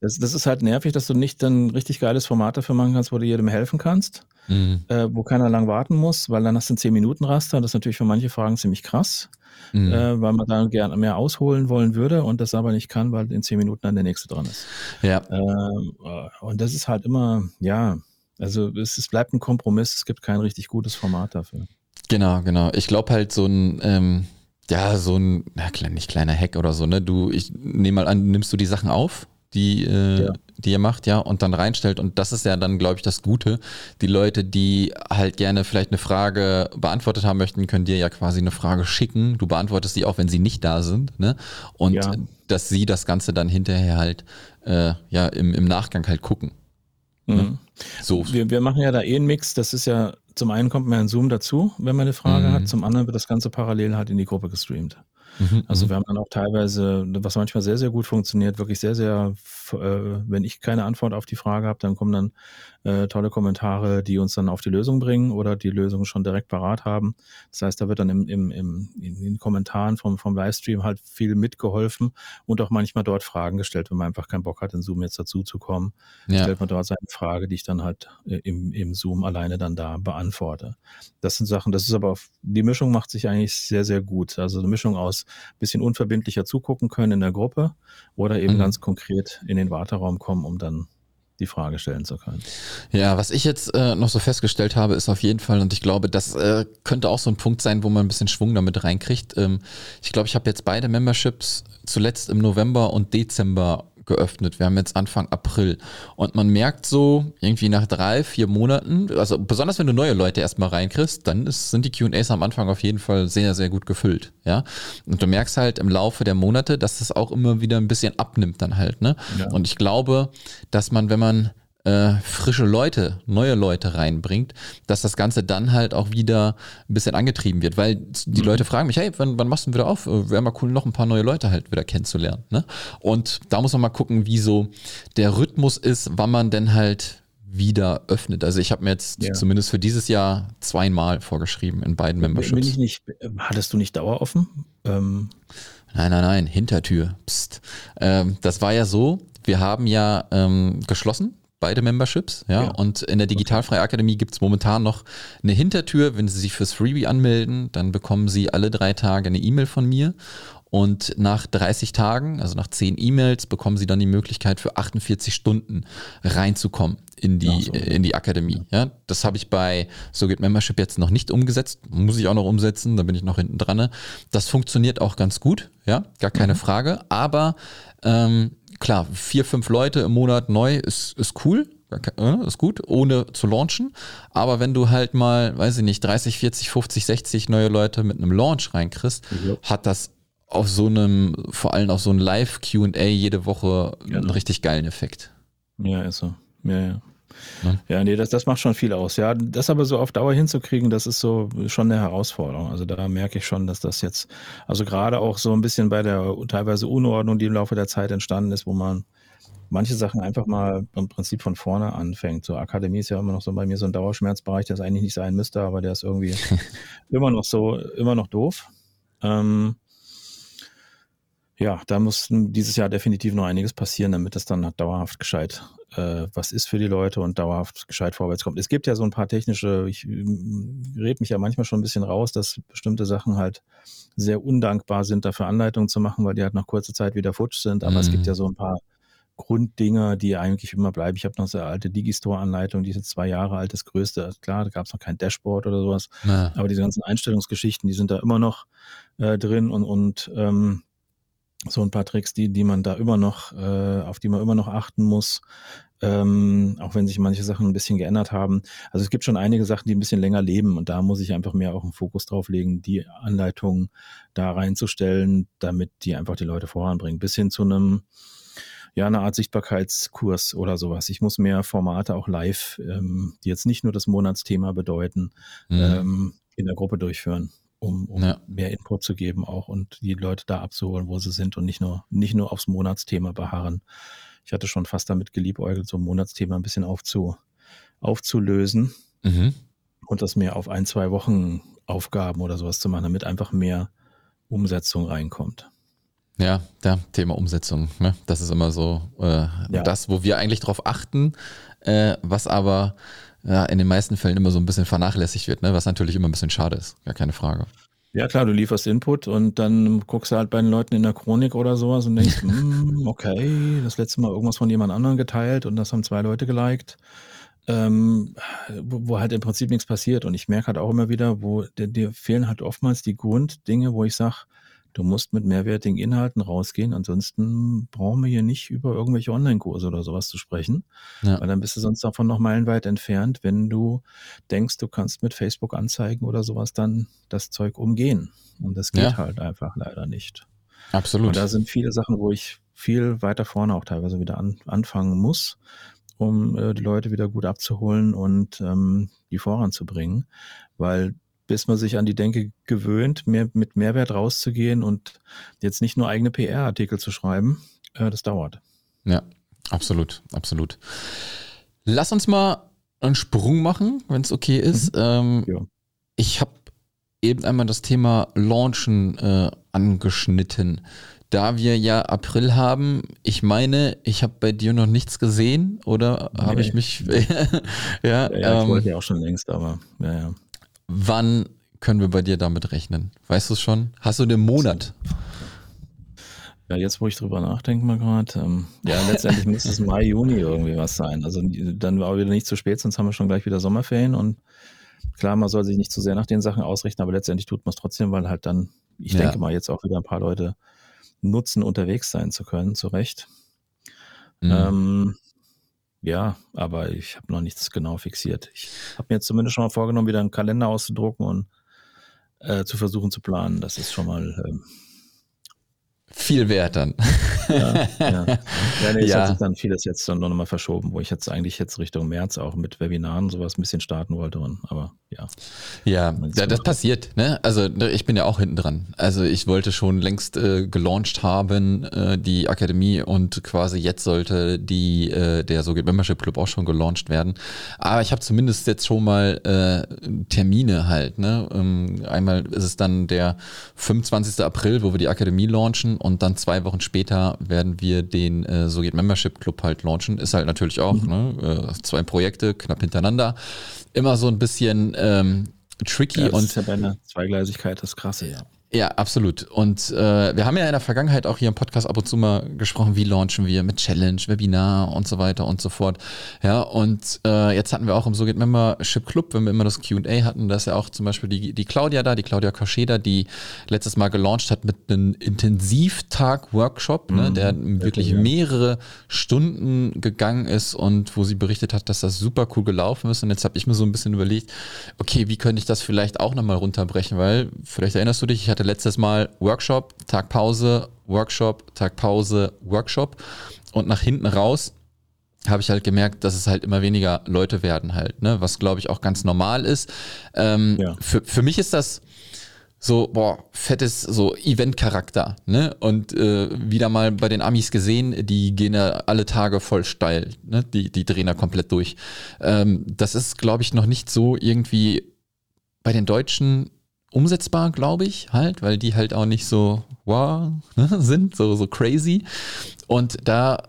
Das, das ist halt nervig, dass du nicht dann richtig geiles Format dafür machen kannst, wo du jedem helfen kannst, mhm. äh, wo keiner lang warten muss, weil dann hast du ein 10-Minuten-Raster. Das ist natürlich für manche Fragen ziemlich krass, mhm. äh, weil man da gerne mehr ausholen wollen würde und das aber nicht kann, weil in 10 Minuten dann der nächste dran ist. Ja. Ähm, äh, und das ist halt immer, ja, also es, es bleibt ein Kompromiss, es gibt kein richtig gutes Format dafür. Genau, genau. Ich glaube halt so ein, ähm, ja, so ein, ja, klein, nicht kleiner Hack oder so, ne? Du, ich nehme mal an, nimmst du die Sachen auf, die, äh, ja. die ihr macht, ja, und dann reinstellt. Und das ist ja dann, glaube ich, das Gute. Die Leute, die halt gerne vielleicht eine Frage beantwortet haben möchten, können dir ja quasi eine Frage schicken. Du beantwortest sie auch, wenn sie nicht da sind, ne? Und ja. dass sie das Ganze dann hinterher halt, äh, ja, im, im Nachgang halt gucken. Ne? So. Wir, wir machen ja da eh einen Mix. Das ist ja, zum einen kommt man ein Zoom dazu, wenn man eine Frage mhm. hat, zum anderen wird das Ganze parallel halt in die Gruppe gestreamt. Mhm, also mhm. wir haben dann auch teilweise, was manchmal sehr, sehr gut funktioniert, wirklich sehr, sehr, äh, wenn ich keine Antwort auf die Frage habe, dann kommen dann äh, tolle Kommentare, die uns dann auf die Lösung bringen oder die Lösung schon direkt parat haben. Das heißt, da wird dann im, im, im, in den Kommentaren vom, vom Livestream halt viel mitgeholfen und auch manchmal dort Fragen gestellt, wenn man einfach keinen Bock hat, in Zoom jetzt dazu zu kommen. Ja. Stellt man dort seine Frage, die ich dann halt äh, im, im Zoom alleine dann da beantworte. Das sind Sachen, das ist aber, die Mischung macht sich eigentlich sehr, sehr gut. Also eine Mischung aus bisschen unverbindlicher zugucken können in der Gruppe oder eben mhm. ganz konkret in den Warteraum kommen, um dann die Frage stellen zu können. Ja, was ich jetzt äh, noch so festgestellt habe, ist auf jeden Fall, und ich glaube, das äh, könnte auch so ein Punkt sein, wo man ein bisschen Schwung damit reinkriegt. Ähm, ich glaube, ich habe jetzt beide Memberships zuletzt im November und Dezember geöffnet. Wir haben jetzt Anfang April. Und man merkt so, irgendwie nach drei, vier Monaten, also besonders wenn du neue Leute erstmal reinkriegst, dann ist, sind die QAs am Anfang auf jeden Fall sehr, sehr gut gefüllt. Ja. Und du merkst halt im Laufe der Monate, dass das auch immer wieder ein bisschen abnimmt dann halt. Ne? Ja. Und ich glaube, dass man, wenn man äh, frische Leute, neue Leute reinbringt, dass das Ganze dann halt auch wieder ein bisschen angetrieben wird, weil die mhm. Leute fragen mich, hey, wann, wann machst du wieder auf? Äh, Wäre mal cool, noch ein paar neue Leute halt wieder kennenzulernen. Ne? Und da muss man mal gucken, wie so der Rhythmus ist, wann man denn halt wieder öffnet. Also ich habe mir jetzt ja. zumindest für dieses Jahr zweimal vorgeschrieben in beiden Memberships. Bin ich nicht, hattest du nicht daueroffen? Ähm. Nein, nein, nein, Hintertür. Psst. Ähm, das war ja so, wir haben ja ähm, geschlossen beide Memberships, ja. ja. Und in der Digitalfreie Akademie gibt es momentan noch eine Hintertür. Wenn Sie sich fürs Freebie anmelden, dann bekommen Sie alle drei Tage eine E-Mail von mir. Und nach 30 Tagen, also nach 10 E-Mails, bekommen Sie dann die Möglichkeit, für 48 Stunden reinzukommen in die, so. in die Akademie. Ja, das habe ich bei So geht Membership jetzt noch nicht umgesetzt. Muss ich auch noch umsetzen, da bin ich noch hinten dran. Das funktioniert auch ganz gut, ja, gar keine mhm. Frage. Aber ähm, klar, vier, fünf Leute im Monat neu ist, ist cool, äh, ist gut, ohne zu launchen. Aber wenn du halt mal, weiß ich nicht, 30, 40, 50, 60 neue Leute mit einem Launch reinkriegst, ja. hat das auf so einem, vor allem auf so einem Live-QA jede Woche genau. einen richtig geilen Effekt. Ja, ist so. Ja, ja. Ne? Ja, nee, das, das macht schon viel aus. Ja, das aber so auf Dauer hinzukriegen, das ist so schon eine Herausforderung. Also da merke ich schon, dass das jetzt, also gerade auch so ein bisschen bei der teilweise Unordnung, die im Laufe der Zeit entstanden ist, wo man manche Sachen einfach mal im Prinzip von vorne anfängt. So Akademie ist ja immer noch so bei mir so ein Dauerschmerzbereich, der es eigentlich nicht sein müsste, aber der ist irgendwie immer noch so, immer noch doof. Ähm, ja, da muss dieses Jahr definitiv noch einiges passieren, damit es dann dauerhaft gescheit äh, was ist für die Leute und dauerhaft gescheit vorwärts kommt. Es gibt ja so ein paar technische, ich mm, rede mich ja manchmal schon ein bisschen raus, dass bestimmte Sachen halt sehr undankbar sind, dafür Anleitungen zu machen, weil die halt nach kurzer Zeit wieder futsch sind. Aber mhm. es gibt ja mhm. so ein paar Grunddinger, die eigentlich immer bleiben. Ich habe noch so eine alte Digistore-Anleitung, die ist jetzt zwei Jahre alt, das größte. Klar, da gab es noch kein Dashboard oder sowas. Ja. Aber diese ganzen Einstellungsgeschichten, die sind da immer noch äh, drin und, und ähm, so ein paar Tricks, die, die man da immer noch, äh, auf die man immer noch achten muss. ähm, auch wenn sich manche Sachen ein bisschen geändert haben. Also es gibt schon einige Sachen, die ein bisschen länger leben und da muss ich einfach mehr auch einen Fokus drauf legen, die Anleitungen da reinzustellen, damit die einfach die Leute voranbringen. Bis hin zu einem, ja, eine Art Sichtbarkeitskurs oder sowas. Ich muss mehr Formate auch live, ähm, die jetzt nicht nur das Monatsthema bedeuten, mhm. ähm, in der Gruppe durchführen um, um ja. mehr Input zu geben auch und die Leute da abzuholen, wo sie sind und nicht nur, nicht nur aufs Monatsthema beharren. Ich hatte schon fast damit geliebäugelt, so ein Monatsthema ein bisschen aufzu, aufzulösen mhm. und das mehr auf ein, zwei Wochen Aufgaben oder sowas zu machen, damit einfach mehr Umsetzung reinkommt. Ja, ja, Thema Umsetzung. Ne? Das ist immer so äh, ja. das, wo wir eigentlich drauf achten, äh, was aber ja, in den meisten Fällen immer so ein bisschen vernachlässigt wird, ne? was natürlich immer ein bisschen schade ist, gar keine Frage. Ja klar, du lieferst Input und dann guckst du halt bei den Leuten in der Chronik oder sowas und denkst, mm, okay, das letzte Mal irgendwas von jemand anderem geteilt und das haben zwei Leute geliked, ähm, wo, wo, halt im Prinzip nichts passiert. Und ich merke halt auch immer wieder, wo dir fehlen halt oftmals die Grunddinge, wo ich sage, Du musst mit mehrwertigen Inhalten rausgehen, ansonsten brauchen wir hier nicht über irgendwelche Online-Kurse oder sowas zu sprechen, ja. weil dann bist du sonst davon noch meilenweit entfernt, wenn du denkst, du kannst mit Facebook anzeigen oder sowas dann das Zeug umgehen. Und das geht ja. halt einfach leider nicht. Absolut. Und da sind viele Sachen, wo ich viel weiter vorne auch teilweise wieder an, anfangen muss, um äh, die Leute wieder gut abzuholen und ähm, die voranzubringen, weil bis man sich an die Denke gewöhnt, mehr, mit Mehrwert rauszugehen und jetzt nicht nur eigene PR-Artikel zu schreiben, äh, das dauert. Ja, absolut, absolut. Lass uns mal einen Sprung machen, wenn es okay ist. Mhm. Ähm, ja. Ich habe eben einmal das Thema Launchen äh, angeschnitten. Da wir ja April haben, ich meine, ich habe bei dir noch nichts gesehen oder nee. habe ich mich. ja, ja, ja ähm, ich wollte ja auch schon längst, aber ja, ja. Wann können wir bei dir damit rechnen? Weißt du es schon? Hast du den Monat? Ja, jetzt wo ich drüber nachdenke mal gerade, ähm, ja, letztendlich müsste es Mai, Juni irgendwie was sein. Also dann war wieder nicht zu spät, sonst haben wir schon gleich wieder Sommerferien und klar, man soll sich nicht zu sehr nach den Sachen ausrichten, aber letztendlich tut man es trotzdem, weil halt dann, ich ja. denke mal, jetzt auch wieder ein paar Leute nutzen, unterwegs sein zu können, zu Recht. Mhm. Ähm, ja, aber ich habe noch nichts genau fixiert. Ich habe mir jetzt zumindest schon mal vorgenommen, wieder einen Kalender auszudrucken und äh, zu versuchen zu planen. Das ist schon mal ähm, viel wert dann. Ja, ja. ja, nee, es ja. hat sich dann vieles jetzt dann noch mal verschoben, wo ich jetzt eigentlich jetzt Richtung März auch mit Webinaren sowas ein bisschen starten wollte. Und, aber ja. Ja, ja das passiert. Ne? Also ne, ich bin ja auch hinten dran. Also ich wollte schon längst äh, gelauncht haben, äh, die Akademie und quasi jetzt sollte die äh, der so Membership Club auch schon gelauncht werden. Aber ich habe zumindest jetzt schon mal äh, Termine halt. Ne? Ähm, einmal ist es dann der 25. April, wo wir die Akademie launchen und dann zwei Wochen später werden wir den äh, So geht Membership Club halt launchen. Ist halt natürlich auch mhm. ne, äh, zwei Projekte knapp hintereinander. Immer so ein bisschen ähm, tricky ja, das und. Ist ja bei einer Zweigleisigkeit das Krasse, ja. Ja, absolut. Und äh, wir haben ja in der Vergangenheit auch hier im Podcast ab und zu mal gesprochen, wie launchen wir mit Challenge, Webinar und so weiter und so fort. Ja, und äh, jetzt hatten wir auch im So geht Membership Club, wenn wir immer das QA hatten, da ist ja auch zum Beispiel die, die Claudia da, die Claudia Koscheda, die letztes Mal gelauncht hat mit einem Intensivtag-Workshop, ne, mhm, der wirklich mehrere Stunden gegangen ist und wo sie berichtet hat, dass das super cool gelaufen ist. Und jetzt habe ich mir so ein bisschen überlegt, okay, wie könnte ich das vielleicht auch nochmal runterbrechen, weil vielleicht erinnerst du dich, ich hatte hatte letztes Mal Workshop, Tag Pause, Workshop, Tag Pause, Workshop. Und nach hinten raus habe ich halt gemerkt, dass es halt immer weniger Leute werden halt, ne? was glaube ich auch ganz normal ist. Ähm, ja. für, für mich ist das so, boah, fettes so Event-Charakter, ne? Und äh, wieder mal bei den Amis gesehen, die gehen ja alle Tage voll steil, ne? Die, die drehen da komplett durch. Ähm, das ist, glaube ich, noch nicht so irgendwie bei den Deutschen umsetzbar, glaube ich, halt, weil die halt auch nicht so wow ne, sind, so, so crazy. Und da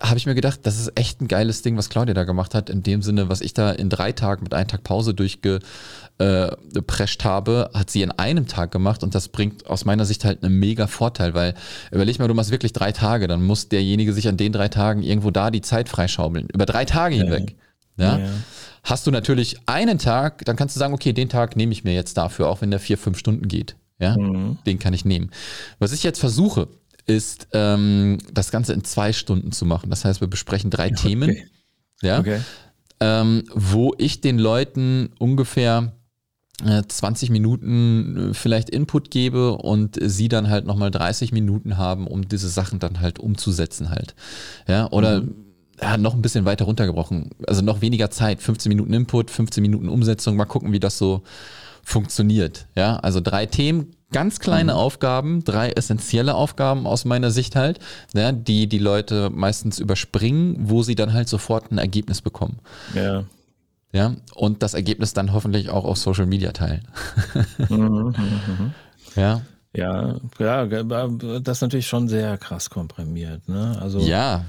habe ich mir gedacht, das ist echt ein geiles Ding, was Claudia da gemacht hat, in dem Sinne, was ich da in drei Tagen mit einem Tag Pause durchgeprescht äh, habe, hat sie in einem Tag gemacht und das bringt aus meiner Sicht halt einen mega Vorteil, weil überleg mal, du machst wirklich drei Tage, dann muss derjenige sich an den drei Tagen irgendwo da die Zeit freischaumeln. Über drei Tage hinweg. Ja? Ja. Hast du natürlich einen Tag, dann kannst du sagen, okay, den Tag nehme ich mir jetzt dafür, auch wenn der vier, fünf Stunden geht. Ja, mhm. den kann ich nehmen. Was ich jetzt versuche, ist, ähm, das Ganze in zwei Stunden zu machen. Das heißt, wir besprechen drei okay. Themen. ja, Okay. ähm, wo ich den Leuten ungefähr äh, 20 Minuten äh, vielleicht Input gebe und sie dann halt nochmal 30 Minuten haben, um diese Sachen dann halt umzusetzen halt. Ja, oder ja, noch ein bisschen weiter runtergebrochen. Also noch weniger Zeit, 15 Minuten Input, 15 Minuten Umsetzung, mal gucken, wie das so funktioniert. Ja, also drei Themen, ganz kleine Aufgaben, drei essentielle Aufgaben aus meiner Sicht halt, ja, die die Leute meistens überspringen, wo sie dann halt sofort ein Ergebnis bekommen. Ja. Ja, und das Ergebnis dann hoffentlich auch auf Social Media teilen. Mhm, mhm, mhm. Ja, Ja, ja, das ist natürlich schon sehr krass komprimiert. Ne? Also, ja,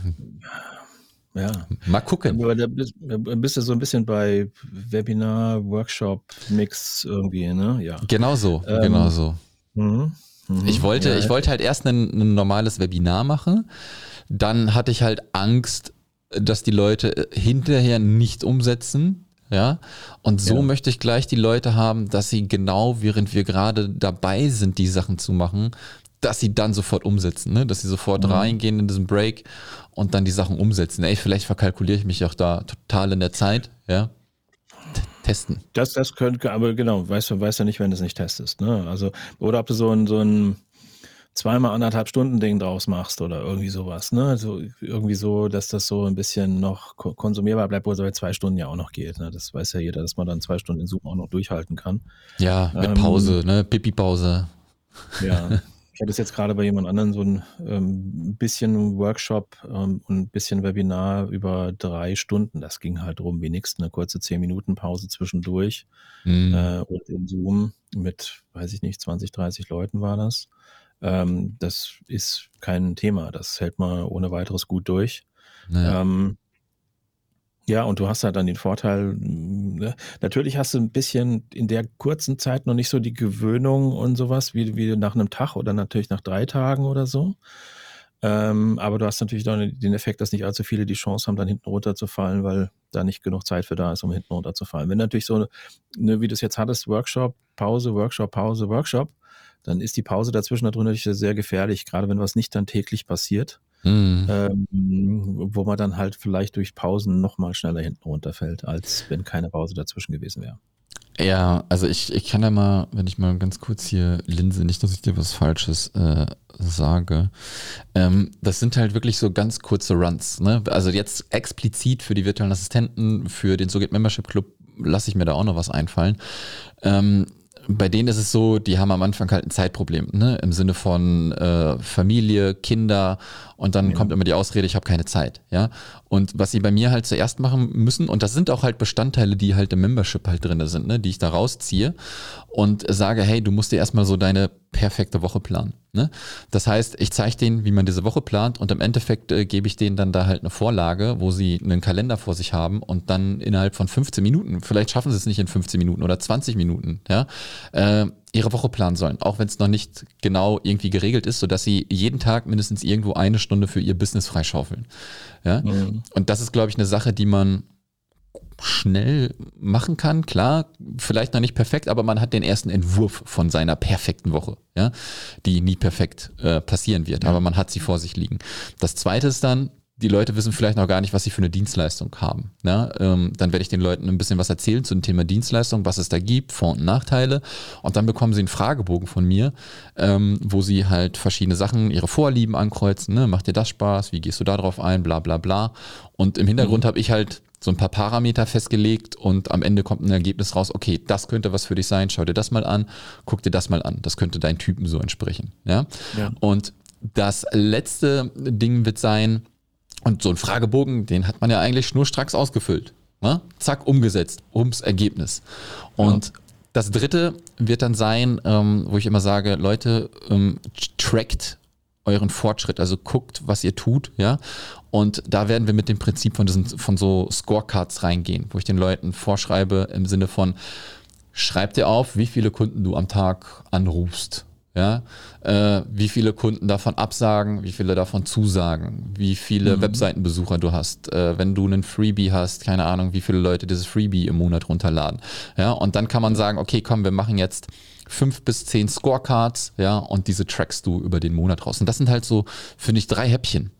ja. mal gucken. Aber da bist, bist du so ein bisschen bei Webinar, Workshop, Mix irgendwie, ne? Ja. Genau so, Ähm, genau so. Mhm. Mhm. Ich wollte, ja, ich wollte halt erst ein, ein normales Webinar machen. Dann hatte ich halt Angst, dass die Leute hinterher nicht umsetzen. Ja, und so Ja. möchte ich gleich die Leute haben, dass sie genau während wir gerade dabei sind, die Sachen zu machen, dass sie dann sofort umsetzen, ne? dass sie sofort Mhm. reingehen in diesen Break und dann die Sachen umsetzen. Ey, vielleicht verkalkuliere ich mich auch da total in der Zeit, ja. T testen. Das, das könnte, aber genau, weißt du, weißt du nicht, wenn du es nicht testest, ne? Also, oder ob du so ein, so ein zweimal anderthalb Stunden Ding draus machst oder irgendwie sowas, ne? Also irgendwie so, dass das so ein bisschen noch ko- konsumierbar bleibt, wo es bei zwei Stunden ja auch noch geht. Ne? Das weiß ja jeder, dass man dann zwei Stunden in Zoom auch noch durchhalten kann. Ja, mit Ähm, Pause, ne? Pipi-Pause. Ja. Ich hatte es jetzt gerade bei jemand anderen so ein ähm, bisschen Workshop ähm, und ein bisschen Webinar über drei Stunden. Das ging halt drum, wie nix, eine kurze zehn Minuten Pause zwischendurch. Hm. äh, und in Zoom mit, weiß ich nicht, 20, 30 Leuten war das. Ähm, das ist kein Thema. Das hält man ohne weiteres gut durch. Naja. Ähm, ja, und du hast halt dann den Vorteil, ne? natürlich hast du ein bisschen in der kurzen Zeit noch nicht so die Gewöhnung und sowas, wie, wie nach einem Tag oder natürlich nach drei Tagen oder so. Ähm, aber du hast natürlich dann den Effekt, dass nicht allzu viele die Chance haben, dann hinten runterzufallen, weil da nicht genug Zeit für da ist, um hinten runterzufallen. Wenn natürlich so, ne, wie du es jetzt hattest, Workshop, Pause, Workshop, Pause, Workshop, dann ist die Pause dazwischen natürlich sehr gefährlich, gerade wenn was nicht dann täglich passiert Hm. ähm, wo man dann halt vielleicht durch Pausen noch mal schneller hinten runterfällt, als wenn keine Pause dazwischen gewesen wäre. Ja, also ich, ich kann ja mal, wenn ich mal ganz kurz hier linse, nicht, dass ich dir was Falsches äh, sage. Ähm, das sind halt wirklich so ganz kurze Runs. Ne? Also jetzt explizit für die virtuellen Assistenten, für den SoGit Membership Club lasse ich mir da auch noch was einfallen. Ähm, bei denen ist es so, die haben am Anfang halt ein Zeitproblem, ne? Im Sinne von äh, Familie, Kinder und dann Ja. kommt immer die Ausrede, ich habe keine Zeit, ja. Und was sie bei mir halt zuerst machen müssen, und das sind auch halt Bestandteile, die halt im Membership halt drin sind, ne? die ich da rausziehe und sage, hey, du musst dir erstmal so deine perfekte Woche planen. Ne? Das heißt, ich zeige denen, wie man diese Woche plant und im Endeffekt äh, gebe ich denen dann da halt eine Vorlage, wo sie einen Kalender vor sich haben und dann innerhalb von 15 Minuten, vielleicht schaffen sie es nicht in 15 Minuten oder 20 Minuten, ja, äh, ihre Woche planen sollen, auch wenn es noch nicht genau irgendwie geregelt ist, sodass sie jeden Tag mindestens irgendwo eine Stunde für ihr Business freischaufeln. Ja? Mhm. Und das ist, glaube ich, eine Sache, die man schnell machen kann. Klar, vielleicht noch nicht perfekt, aber man hat den ersten Entwurf von seiner perfekten Woche, ja, die nie perfekt äh, passieren wird, aber man hat sie vor sich liegen. Das zweite ist dann, die Leute wissen vielleicht noch gar nicht, was sie für eine Dienstleistung haben. Ja, ähm, dann werde ich den Leuten ein bisschen was erzählen zu dem Thema Dienstleistung, was es da gibt, Vor- und Nachteile. Und dann bekommen sie einen Fragebogen von mir, ähm, wo sie halt verschiedene Sachen, ihre Vorlieben ankreuzen. Ne? Macht dir das Spaß? Wie gehst du da drauf ein? Bla bla bla. Und im Hintergrund habe ich halt so ein paar Parameter festgelegt und am Ende kommt ein Ergebnis raus, okay, das könnte was für dich sein, schau dir das mal an, guck dir das mal an, das könnte deinen Typen so entsprechen. Ja? Ja. Und das letzte Ding wird sein, und so ein Fragebogen, den hat man ja eigentlich schnurstracks ausgefüllt. Ne? Zack, umgesetzt, ums Ergebnis. Und das dritte wird dann sein, ähm, wo ich immer sage, Leute, ähm, trackt euren Fortschritt, also guckt, was ihr tut, ja. Und da werden wir mit dem Prinzip von diesen, von so Scorecards reingehen, wo ich den Leuten vorschreibe im Sinne von, schreib dir auf, wie viele Kunden du am Tag anrufst. Ja, äh, wie viele Kunden davon absagen, wie viele davon zusagen, wie viele Webseitenbesucher du hast, äh, wenn du einen Freebie hast, keine Ahnung, wie viele Leute dieses Freebie im Monat runterladen. Ja, und dann kann man sagen, okay, komm, wir machen jetzt fünf bis zehn Scorecards, ja, und diese trackst du über den Monat raus. Und das sind halt so, finde ich, drei Häppchen.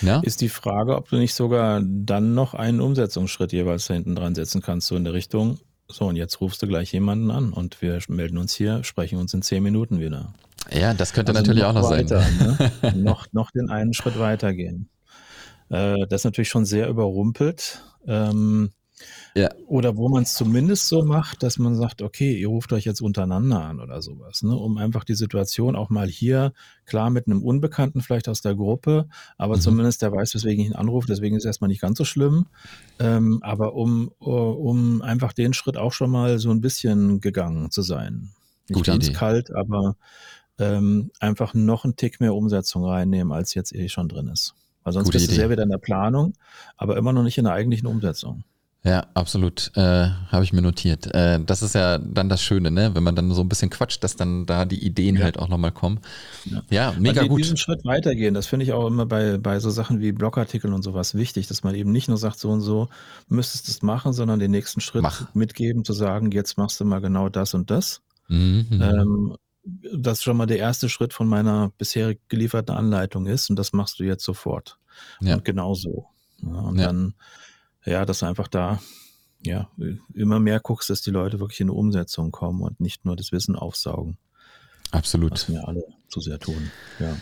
Ja? Ist die Frage, ob du nicht sogar dann noch einen Umsetzungsschritt jeweils da hinten dran setzen kannst, so in der Richtung. So, und jetzt rufst du gleich jemanden an und wir melden uns hier, sprechen uns in zehn Minuten wieder. Ja, das könnte also natürlich auch noch weiter, sein. Ne? noch, noch den einen Schritt weitergehen. Äh, das ist natürlich schon sehr überrumpelt. Ähm, ja. Oder wo man es zumindest so macht, dass man sagt, okay, ihr ruft euch jetzt untereinander an oder sowas, ne? um einfach die Situation auch mal hier, klar mit einem Unbekannten vielleicht aus der Gruppe, aber mhm. zumindest der weiß, weswegen ich ihn anrufe, deswegen ist es erstmal nicht ganz so schlimm. Ähm, aber um, um einfach den Schritt auch schon mal so ein bisschen gegangen zu sein. Nicht Gute ganz Idee. kalt, aber ähm, einfach noch einen Tick mehr Umsetzung reinnehmen, als jetzt eh schon drin ist. Weil sonst Gute bist Idee. du sehr wieder in der Planung, aber immer noch nicht in der eigentlichen Umsetzung. Ja, absolut. Äh, Habe ich mir notiert. Äh, das ist ja dann das Schöne, ne? wenn man dann so ein bisschen quatscht, dass dann da die Ideen ja. halt auch nochmal kommen. Ja, ja mega also gut. Diesen Schritt weitergehen, das finde ich auch immer bei, bei so Sachen wie Blogartikeln und sowas wichtig, dass man eben nicht nur sagt, so und so müsstest du es machen, sondern den nächsten Schritt Mach. mitgeben, zu sagen, jetzt machst du mal genau das und das. Mhm. Ähm, das schon mal der erste Schritt von meiner bisher gelieferten Anleitung ist und das machst du jetzt sofort. Ja. Und genau so. Ja, und ja. dann ja, dass du einfach da ja, immer mehr guckst, dass die Leute wirklich in eine Umsetzung kommen und nicht nur das Wissen aufsaugen. Absolut. Was wir alle zu sehr tun. Ja,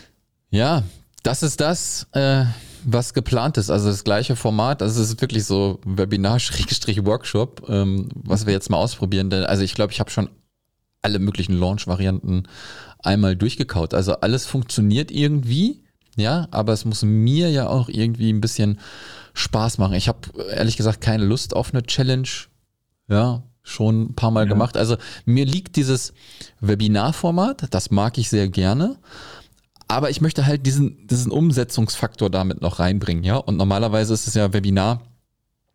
ja das ist das, äh, was geplant ist. Also das gleiche Format. Also es ist wirklich so Webinar-Workshop, ähm, was wir jetzt mal ausprobieren. Also ich glaube, ich habe schon alle möglichen Launch-Varianten einmal durchgekaut. Also alles funktioniert irgendwie, ja, aber es muss mir ja auch irgendwie ein bisschen Spaß machen. Ich habe ehrlich gesagt keine Lust auf eine Challenge. Ja, schon ein paar Mal ja. gemacht. Also mir liegt dieses Webinarformat, das mag ich sehr gerne. Aber ich möchte halt diesen, diesen Umsetzungsfaktor damit noch reinbringen, ja. Und normalerweise ist es ja Webinar,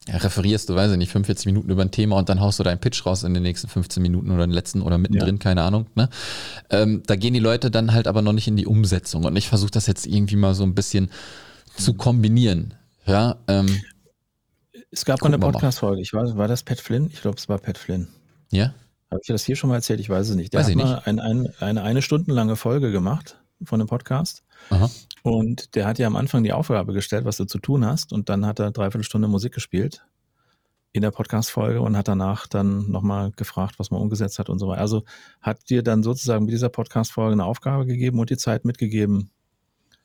ja, referierst du, weiß ich nicht, 45 Minuten über ein Thema und dann haust du deinen Pitch raus in den nächsten 15 Minuten oder den letzten oder mittendrin, ja. keine Ahnung. Ne? Ähm, da gehen die Leute dann halt aber noch nicht in die Umsetzung. Und ich versuche das jetzt irgendwie mal so ein bisschen zu kombinieren. Ja, ähm, es gab mal eine Podcast-Folge. Ich weiß, war das Pat Flynn? Ich glaube, es war Pat Flynn. Ja. Habe ich das hier schon mal erzählt? Ich weiß es nicht. Der weiß hat mal ein, ein, eine eine stundenlange Folge gemacht von einem Podcast. Aha. Und der hat ja am Anfang die Aufgabe gestellt, was du zu tun hast. Und dann hat er dreiviertel Stunde Musik gespielt in der Podcast-Folge und hat danach dann nochmal gefragt, was man umgesetzt hat und so weiter. Also hat dir dann sozusagen mit dieser Podcast-Folge eine Aufgabe gegeben und die Zeit mitgegeben,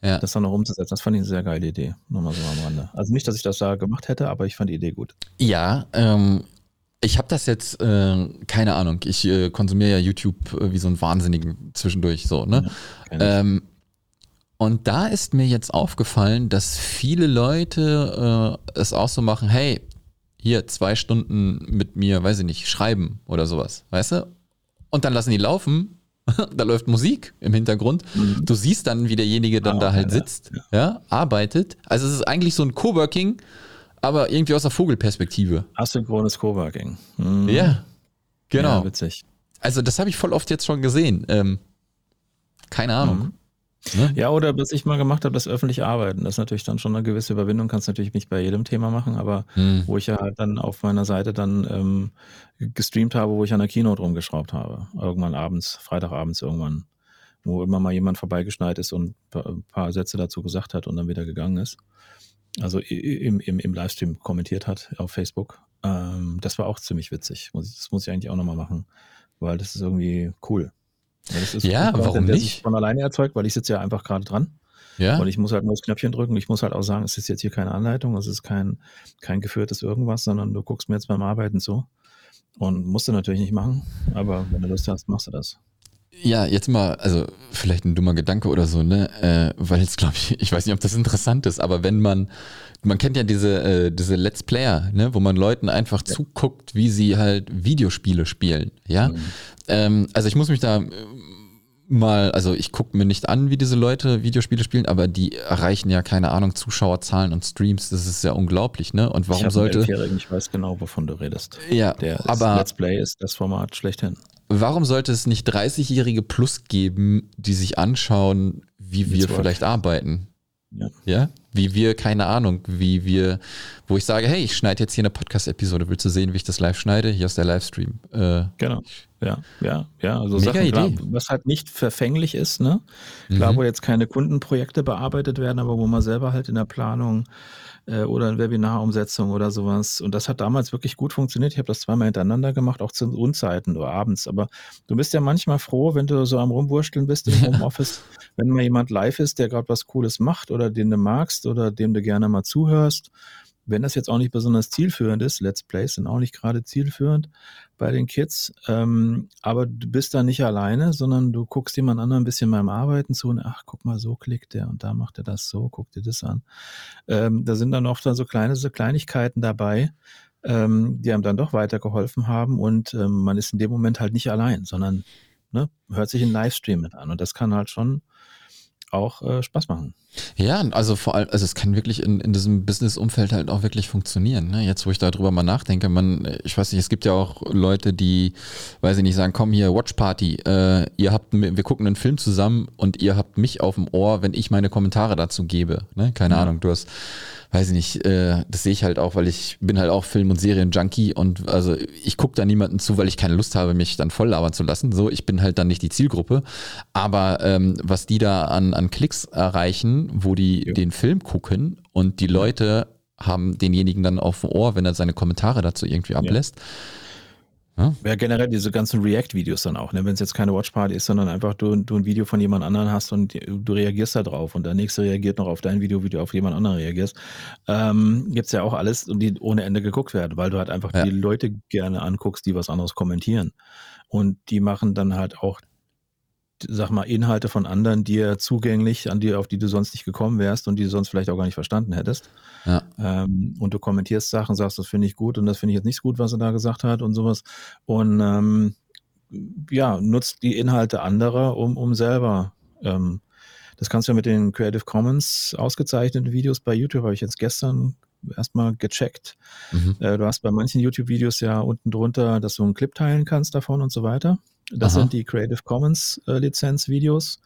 ja. das dann noch umzusetzen. Das fand ich eine sehr geile Idee. Nochmal so am Rande. Also nicht, dass ich das da gemacht hätte, aber ich fand die Idee gut. Ja, ähm, ich habe das jetzt, äh, keine Ahnung, ich äh, konsumiere ja YouTube äh, wie so ein Wahnsinnigen zwischendurch so, ne? Ja, ähm, und da ist mir jetzt aufgefallen, dass viele Leute äh, es auch so machen, hey, hier zwei Stunden mit mir, weiß ich nicht, schreiben oder sowas, weißt du? Und dann lassen die laufen da läuft Musik im Hintergrund. Mhm. Du siehst dann, wie derjenige dann ah, da halt sitzt, ja. ja. arbeitet. Also es ist eigentlich so ein Coworking, aber irgendwie aus der Vogelperspektive. Asynchrones Coworking. Mhm. Ja, genau. Ja, witzig. Also das habe ich voll oft jetzt schon gesehen. Ähm, keine Ahnung. Mhm. Ne? Ja, oder was ich mal gemacht habe, das öffentlich arbeiten. Das ist natürlich dann schon eine gewisse Überwindung, kannst natürlich nicht bei jedem Thema machen, aber hm. wo ich ja halt dann auf meiner Seite dann ähm, gestreamt habe, wo ich an der Keynote rumgeschraubt habe. Irgendwann abends, Freitagabends irgendwann, wo immer mal jemand vorbeigeschneit ist und ein paar Sätze dazu gesagt hat und dann wieder gegangen ist. Also im, im, im Livestream kommentiert hat auf Facebook. Ähm, das war auch ziemlich witzig. Das muss ich eigentlich auch nochmal machen, weil das ist irgendwie cool. Ja, ja warum nicht? von alleine erzeugt, weil ich sitze ja einfach gerade dran. Ja. Und ich muss halt nur das Knöpfchen drücken. Ich muss halt auch sagen, es ist jetzt hier keine Anleitung, es ist kein, kein geführtes irgendwas, sondern du guckst mir jetzt beim Arbeiten zu. Und musst du natürlich nicht machen, aber wenn du Lust hast, machst du das. Ja, jetzt mal, also vielleicht ein dummer Gedanke oder so, ne? Äh, weil jetzt glaube ich, ich weiß nicht, ob das interessant ist, aber wenn man, man kennt ja diese, äh, diese Let's Player, ne, wo man Leuten einfach ja. zuguckt, wie sie halt Videospiele spielen, ja. Mhm. Ähm, also ich muss mich da äh, mal, also ich gucke mir nicht an, wie diese Leute Videospiele spielen, aber die erreichen ja keine Ahnung Zuschauerzahlen und Streams. Das ist ja unglaublich, ne? Und warum ich sollte? ich weiß genau, wovon du redest. Ja, Der aber Let's Play ist das Format schlechthin warum sollte es nicht 30-jährige Plus geben, die sich anschauen, wie wir vielleicht arbeiten? Ja. ja. Wie wir, keine Ahnung, wie wir, wo ich sage, hey, ich schneide jetzt hier eine Podcast-Episode, willst du sehen, wie ich das live schneide? Hier ist der Livestream. Äh, genau. ja, ja, ja. Also Mega Sachen, klar, was halt nicht verfänglich ist, ne? Klar, mhm. wo jetzt keine Kundenprojekte bearbeitet werden, aber wo man selber halt in der Planung äh, oder in Webinarumsetzung oder sowas. Und das hat damals wirklich gut funktioniert. Ich habe das zweimal hintereinander gemacht, auch zu Unzeiten oder abends. Aber du bist ja manchmal froh, wenn du so am Rumwursteln bist im Homeoffice, wenn mal jemand live ist, der gerade was Cooles macht oder den du magst oder dem du gerne mal zuhörst wenn das jetzt auch nicht besonders zielführend ist, Let's Plays sind auch nicht gerade zielführend bei den Kids, ähm, aber du bist da nicht alleine, sondern du guckst jemand anderen ein bisschen beim Arbeiten zu und ach, guck mal, so klickt der und da macht er das so, guck dir das an. Ähm, da sind dann oft dann so kleine so Kleinigkeiten dabei, ähm, die einem dann doch weitergeholfen haben und ähm, man ist in dem Moment halt nicht allein, sondern ne, hört sich einen Livestream mit an und das kann halt schon auch äh, Spaß machen. Ja, also vor allem, also es kann wirklich in, in diesem Business-Umfeld halt auch wirklich funktionieren. Ne? Jetzt, wo ich darüber mal nachdenke, man, ich weiß nicht, es gibt ja auch Leute, die, weiß ich nicht, sagen, komm hier, Watch Party, äh, ihr habt, wir gucken einen Film zusammen und ihr habt mich auf dem Ohr, wenn ich meine Kommentare dazu gebe. Ne? Keine ja. Ahnung, du hast weiß ich nicht, äh, das sehe ich halt auch, weil ich bin halt auch Film- und Serien-Junkie und also ich gucke da niemanden zu, weil ich keine Lust habe, mich dann voll labern zu lassen. So, ich bin halt dann nicht die Zielgruppe. Aber ähm, was die da an, an Klicks erreichen, wo die ja. den Film gucken und die Leute haben denjenigen dann auf dem Ohr, wenn er seine Kommentare dazu irgendwie ablässt. Ja ja, generell diese ganzen React-Videos dann auch, ne? wenn es jetzt keine Watchparty ist, sondern einfach du, du ein Video von jemand anderen hast und du reagierst da drauf und der nächste reagiert noch auf dein Video, wie du auf jemand anderen reagierst. Ähm, Gibt es ja auch alles, die ohne Ende geguckt werden, weil du halt einfach ja. die Leute gerne anguckst, die was anderes kommentieren. Und die machen dann halt auch sag mal, Inhalte von anderen dir zugänglich, an die, auf die du sonst nicht gekommen wärst und die du sonst vielleicht auch gar nicht verstanden hättest. Ja. Ähm, und du kommentierst Sachen, sagst, das finde ich gut und das finde ich jetzt nicht gut, was er da gesagt hat und sowas. Und ähm, ja, nutzt die Inhalte anderer, um, um selber ähm, das kannst du mit den Creative Commons ausgezeichneten Videos bei YouTube, habe ich jetzt gestern erstmal gecheckt. Mhm. Äh, du hast bei manchen YouTube-Videos ja unten drunter, dass du einen Clip teilen kannst davon und so weiter. Das Aha. sind die Creative Commons äh, Lizenz-Videos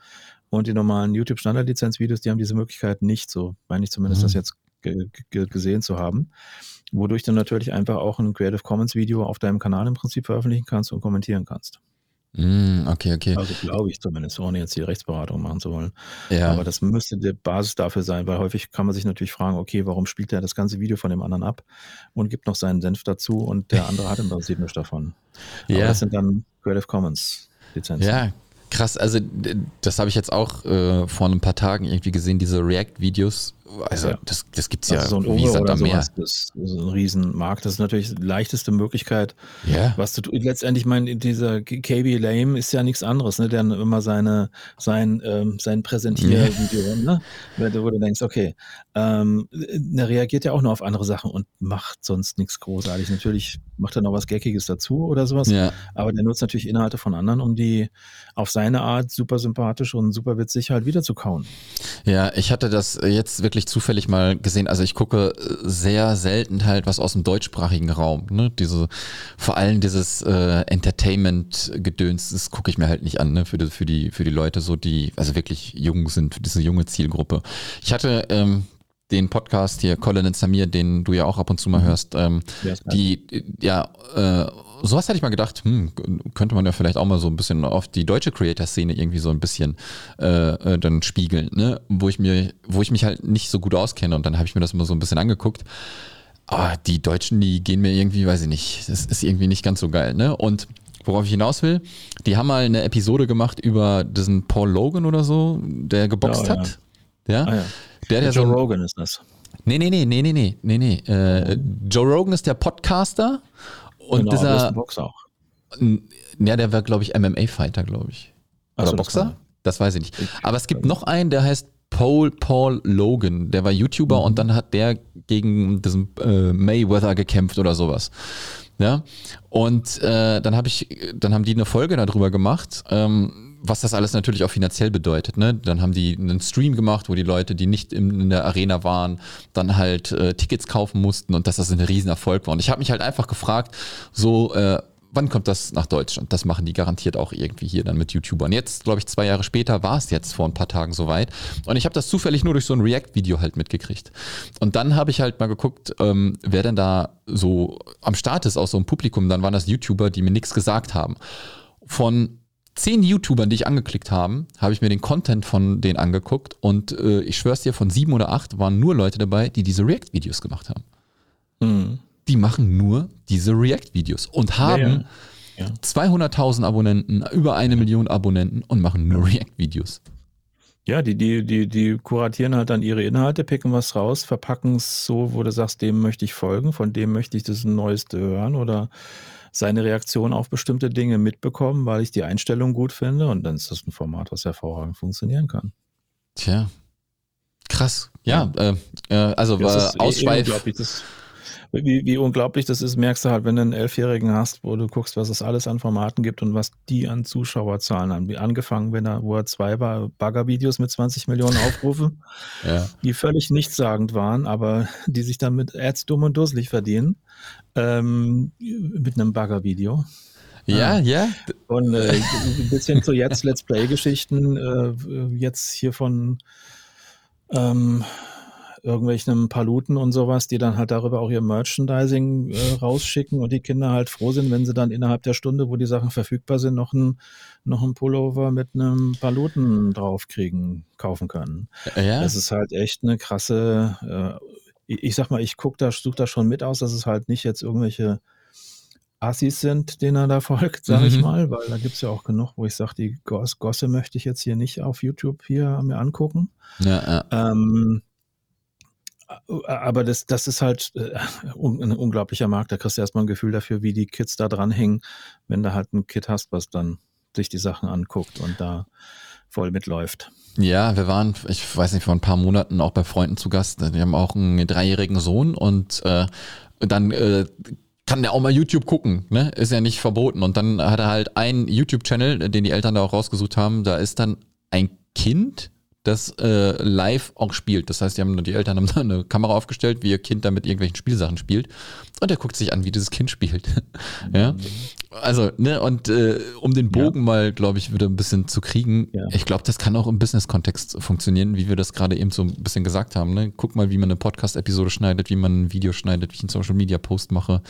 und die normalen YouTube Standard-Lizenz-Videos, die haben diese Möglichkeit nicht, so meine ich zumindest mhm. das jetzt gesehen zu haben. Wodurch du natürlich einfach auch ein Creative Commons Video auf deinem Kanal im Prinzip veröffentlichen kannst und kommentieren kannst. Mm, okay, okay. Also glaube ich zumindest, ohne jetzt die Rechtsberatung machen zu wollen. Ja. Aber das müsste die Basis dafür sein, weil häufig kann man sich natürlich fragen, okay, warum spielt er das ganze Video von dem anderen ab und gibt noch seinen Senf dazu und der andere hat im Prinzip nichts davon. Ja. Aber das sind dann Creative Commons Lizenzen. Ja, krass. Also das habe ich jetzt auch äh, vor ein paar Tagen irgendwie gesehen, diese React-Videos also ja. das, das gibt es ja also so ein wie oder sowas, das ist ein Riesenmarkt. Das ist natürlich die leichteste Möglichkeit, ja. was du letztendlich, meine, dieser KB Lame ist ja nichts anderes, ne? Der immer seine, sein, ähm, sein Präsentiervideo, ne? Wo du denkst, okay, ähm, der reagiert ja auch nur auf andere Sachen und macht sonst nichts großartig. Natürlich macht er noch was Geckiges dazu oder sowas, ja. aber der nutzt natürlich Inhalte von anderen, um die auf seine Art super sympathisch und super witzig halt wieder zu kauen. Ja, ich hatte das jetzt wirklich zufällig mal gesehen. Also ich gucke sehr selten halt was aus dem deutschsprachigen Raum. Ne? Diese, vor allem dieses äh, Entertainment-Gedöns, das gucke ich mir halt nicht an, ne? Für die, für die, für die Leute so, die also wirklich jung sind, für diese junge Zielgruppe. Ich hatte ähm, den Podcast hier, Colin und Samir, den du ja auch ab und zu mal mhm. hörst, ähm, die, ja, äh, sowas hätte ich mal gedacht, hm, könnte man ja vielleicht auch mal so ein bisschen auf die deutsche Creator-Szene irgendwie so ein bisschen äh, äh, dann spiegeln, ne? Wo ich mir, wo ich mich halt nicht so gut auskenne und dann habe ich mir das mal so ein bisschen angeguckt. Aber die Deutschen, die gehen mir irgendwie, weiß ich nicht, das ist irgendwie nicht ganz so geil, ne? Und worauf ich hinaus will, die haben mal eine Episode gemacht über diesen Paul Logan oder so, der geboxt oh, ja. hat. Ja. Ah, ja. Der, der Joe so Rogan ist das. Nee, nee, nee, nee, nee, nee, nee, nee. Äh, Joe Rogan ist der Podcaster und genau, dieser. Boxer auch. Ja, der war, glaube ich, MMA-Fighter, glaube ich. Oder so, Boxer? Das, das, weiß ich nicht. Aber es gibt noch einen, der heißt Paul Paul Logan. Der war YouTuber mhm. und dann hat der gegen diesen äh, Mayweather gekämpft oder sowas. Ja. Und äh, dann habe ich, dann haben die eine Folge darüber gemacht. Ähm, was das alles natürlich auch finanziell bedeutet. Ne? Dann haben die einen Stream gemacht, wo die Leute, die nicht in, der Arena waren, dann halt äh, Tickets kaufen mussten und dass das ein Riesenerfolg war. Und ich habe mich halt einfach gefragt, so, äh, wann kommt das nach Deutschland? Das machen die garantiert auch irgendwie hier dann mit YouTubern. Jetzt, glaube ich, zwei Jahre später war es jetzt vor ein paar Tagen soweit. Und ich habe das zufällig nur durch so ein React-Video halt mitgekriegt. Und dann habe ich halt mal geguckt, ähm, wer denn da so am Start ist aus so einem Publikum. Dann waren das YouTuber, die mir nichts gesagt haben. von zehn YouTubern, die ich angeklickt habe, habe ich mir den Content von denen angeguckt und äh, ich schwör's dir, von sieben oder acht waren nur Leute dabei, die diese React-Videos gemacht haben. Mhm. Die machen nur diese React-Videos und haben ja, ja. 200.000 Abonnenten, über eine Million Abonnenten und machen nur React-Videos. Ja, die, die, die, die kuratieren halt dann ihre Inhalte, picken was raus, verpacken es so, wo du sagst, dem möchte ich folgen, von dem möchte ich das Neueste hören oder seine Reaktion auf bestimmte Dinge mitbekommen, weil ich die Einstellung gut finde und dann ist das ein Format, was hervorragend funktionieren kann. Tja, krass. Ja, ja. Äh, äh, also war eh Ausschweif. Wie, wie unglaublich das ist, merkst du halt, wenn du einen Elfjährigen hast, wo du guckst, was es alles an Formaten gibt und was die an Zuschauerzahlen haben. Wie angefangen, wenn er, wo er zwei Bagger-Videos mit 20 Millionen Aufrufe, ja. die völlig nichtssagend waren, aber die sich dann mit Ads dumm und dusselig verdienen, ähm, mit einem Bagger-Video. Ja, ja. Und äh, ein bisschen zu jetzt Let's Play-Geschichten, äh, jetzt hier von ähm, irgendwelchen Paluten und sowas, die dann halt darüber auch ihr Merchandising äh, rausschicken und die Kinder halt froh sind, wenn sie dann innerhalb der Stunde, wo die Sachen verfügbar sind, noch ein, noch ein Pullover mit einem Paluten draufkriegen, kaufen können. Ja. Das ist halt echt eine krasse, äh, ich sag mal, ich guck da, suche da schon mit aus, dass es halt nicht jetzt irgendwelche Assis sind, denen er da folgt, sag mhm. ich mal, weil da gibt es ja auch genug, wo ich sage, die Goss Gosse möchte ich jetzt hier nicht auf YouTube hier mir angucken. Ja, ja. Ähm, aber das, das ist halt äh, ein unglaublicher Markt. Da kriegst du erstmal ein Gefühl dafür, wie die Kids da dranhängen, wenn du halt ein Kid hast, was dann sich die Sachen anguckt und da voll mitläuft. Ja, wir waren, ich weiß nicht, vor ein paar Monaten auch bei Freunden zu Gast. Die haben auch einen dreijährigen Sohn und äh, dann äh, kann der auch mal YouTube gucken, ne? Ist ja nicht verboten. Und dann hat er halt einen YouTube-Channel, den die Eltern da auch rausgesucht haben. Da ist dann ein Kind, das äh, live auch spielt. Das heißt, die, haben, die Eltern haben da eine Kamera aufgestellt, wie ihr Kind da mit irgendwelchen Spielsachen spielt. Und er guckt sich an, wie dieses Kind spielt. ja. Also, ne, und äh, um den Bogen ja. mal, glaube ich, wieder ein bisschen zu kriegen, ja. ich glaube, das kann auch im Business-Kontext funktionieren, wie wir das gerade eben so ein bisschen gesagt haben. Ne? Guck mal, wie man eine Podcast-Episode schneidet, wie man ein Video schneidet, wie ich einen Social-Media-Post mache.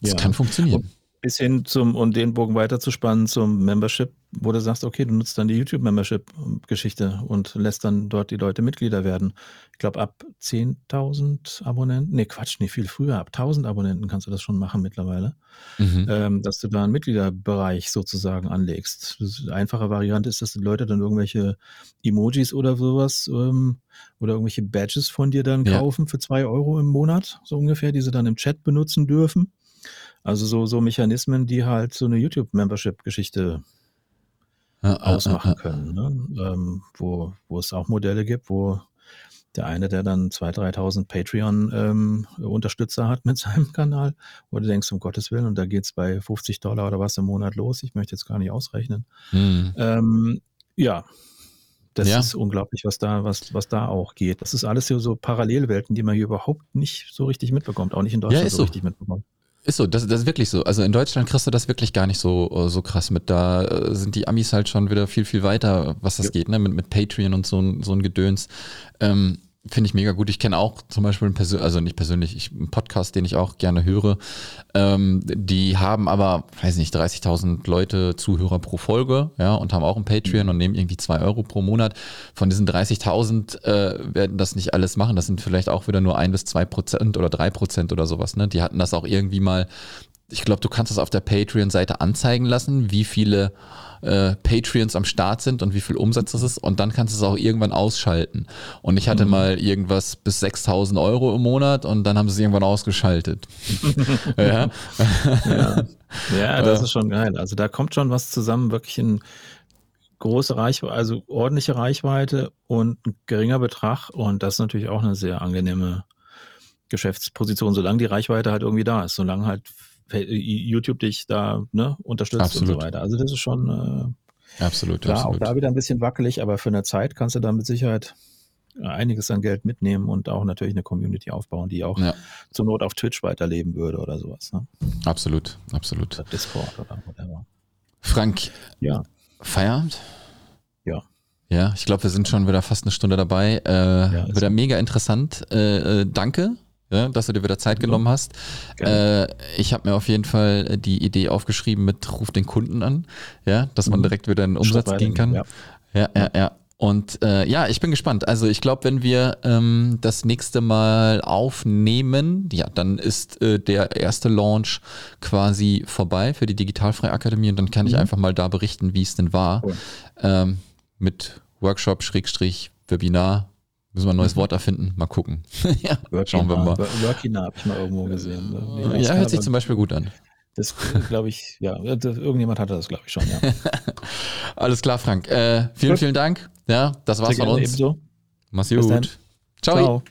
Das ja. kann funktionieren bis hin zum, und den Bogen weiterzuspannen zum Membership, wo du sagst, okay, du nutzt dann die YouTube-Membership-Geschichte und lässt dann dort die Leute Mitglieder werden. Ich glaube, ab 10.000 Abonnenten, nee, Quatsch, nicht viel früher, ab 1.000 Abonnenten kannst du das schon machen mittlerweile, mhm. ähm, dass du da einen Mitgliederbereich sozusagen anlegst. Eine einfache Variante ist, dass die Leute dann irgendwelche Emojis oder sowas ähm, oder irgendwelche Badges von dir dann ja. kaufen für zwei Euro im Monat, so ungefähr, die sie dann im Chat benutzen dürfen. Also so, so Mechanismen, die halt so eine YouTube-Membership-Geschichte ja, ausmachen ja, ja, können, ne? ähm, wo, wo es auch Modelle gibt, wo der eine, der dann 2.000, 3.000 Patreon-Unterstützer ähm, hat mit seinem Kanal, wo du denkst, um Gottes Willen, und da geht es bei 50 Dollar oder was im Monat los. Ich möchte jetzt gar nicht ausrechnen. Hm. Ähm, ja, das ja. ist unglaublich, was da, was, was da auch geht. Das ist alles hier so Parallelwelten, die man hier überhaupt nicht so richtig mitbekommt, auch nicht in Deutschland so, so richtig mitbekommt. Ist so, das, das ist wirklich so. Also in Deutschland kriegst du das wirklich gar nicht so, so krass mit. Da äh, sind die Amis halt schon wieder viel, viel weiter, was das ja. geht, ne? Mit, mit Patreon und so, so ein Gedöns. Ähm, Finde ich mega gut. Ich kenne auch zum Beispiel persönlich, also nicht persönlich, ich, einen Podcast, den ich auch gerne höre. Ähm, die haben aber, weiß nicht, 30.000 Leute Zuhörer pro Folge, ja, und haben auch ein Patreon und nehmen irgendwie zwei Euro pro Monat. Von diesen 30.000 äh, werden das nicht alles machen. Das sind vielleicht auch wieder nur ein bis zwei Prozent oder drei Prozent oder sowas. Ne? Die hatten das auch irgendwie mal. Ich glaube, du kannst das auf der Patreon-Seite anzeigen lassen, wie viele äh, Patreons am Start sind und wie viel Umsatz das ist und dann kannst du es auch irgendwann ausschalten. Und ich hatte mhm. mal irgendwas bis 6000 Euro im Monat und dann haben sie es irgendwann ausgeschaltet. ja. ja. ja, das ist schon geil. Also da kommt schon was zusammen, wirklich in große Reichweite, also ordentliche Reichweite und ein geringer Betrag und das ist natürlich auch eine sehr angenehme Geschäftsposition, solange die Reichweite halt irgendwie da ist, solange halt YouTube dich da ne, unterstützt absolut. und so weiter. Also das ist schon äh, absolut, klar, absolut. auch da wieder ein bisschen wackelig, aber für eine Zeit kannst du da mit Sicherheit einiges an Geld mitnehmen und auch natürlich eine Community aufbauen, die auch ja. zur Not auf Twitch weiterleben würde oder sowas. Ne? Absolut, absolut. Oder Discord oder whatever. Frank, ja. Feierabend? Ja. Ja, ich glaube, wir sind schon wieder fast eine Stunde dabei. Äh, ja, wieder mega interessant. Äh, äh, danke ja, dass du dir wieder Zeit genommen hast. Äh, ich habe mir auf jeden Fall die Idee aufgeschrieben mit Ruf den Kunden an, ja, dass man mhm. direkt wieder in den Umsatz gehen kann. Ja, ja, ja. ja. Und äh, ja, ich bin gespannt. Also ich glaube, wenn wir ähm, das nächste Mal aufnehmen, ja, dann ist äh, der erste Launch quasi vorbei für die Digitalfreie Akademie und dann kann mhm. ich einfach mal da berichten, wie es denn war. Cool. Ähm, mit Workshop, Schrägstrich, Webinar. Müssen wir ein neues mhm. Wort erfinden. Mal gucken. ja, schauen wir mal. Workinar habe ich mal irgendwo gesehen. Nee, ja, hört sich zum Beispiel gut an. Das glaube ich, ja, irgendjemand hatte das, glaube ich, schon, ja. Alles klar, Frank. Äh, vielen, Gut. vielen Dank. Ja, das war's Sehr von uns. Ebenso. Mach's gut. Ciao. Ciao.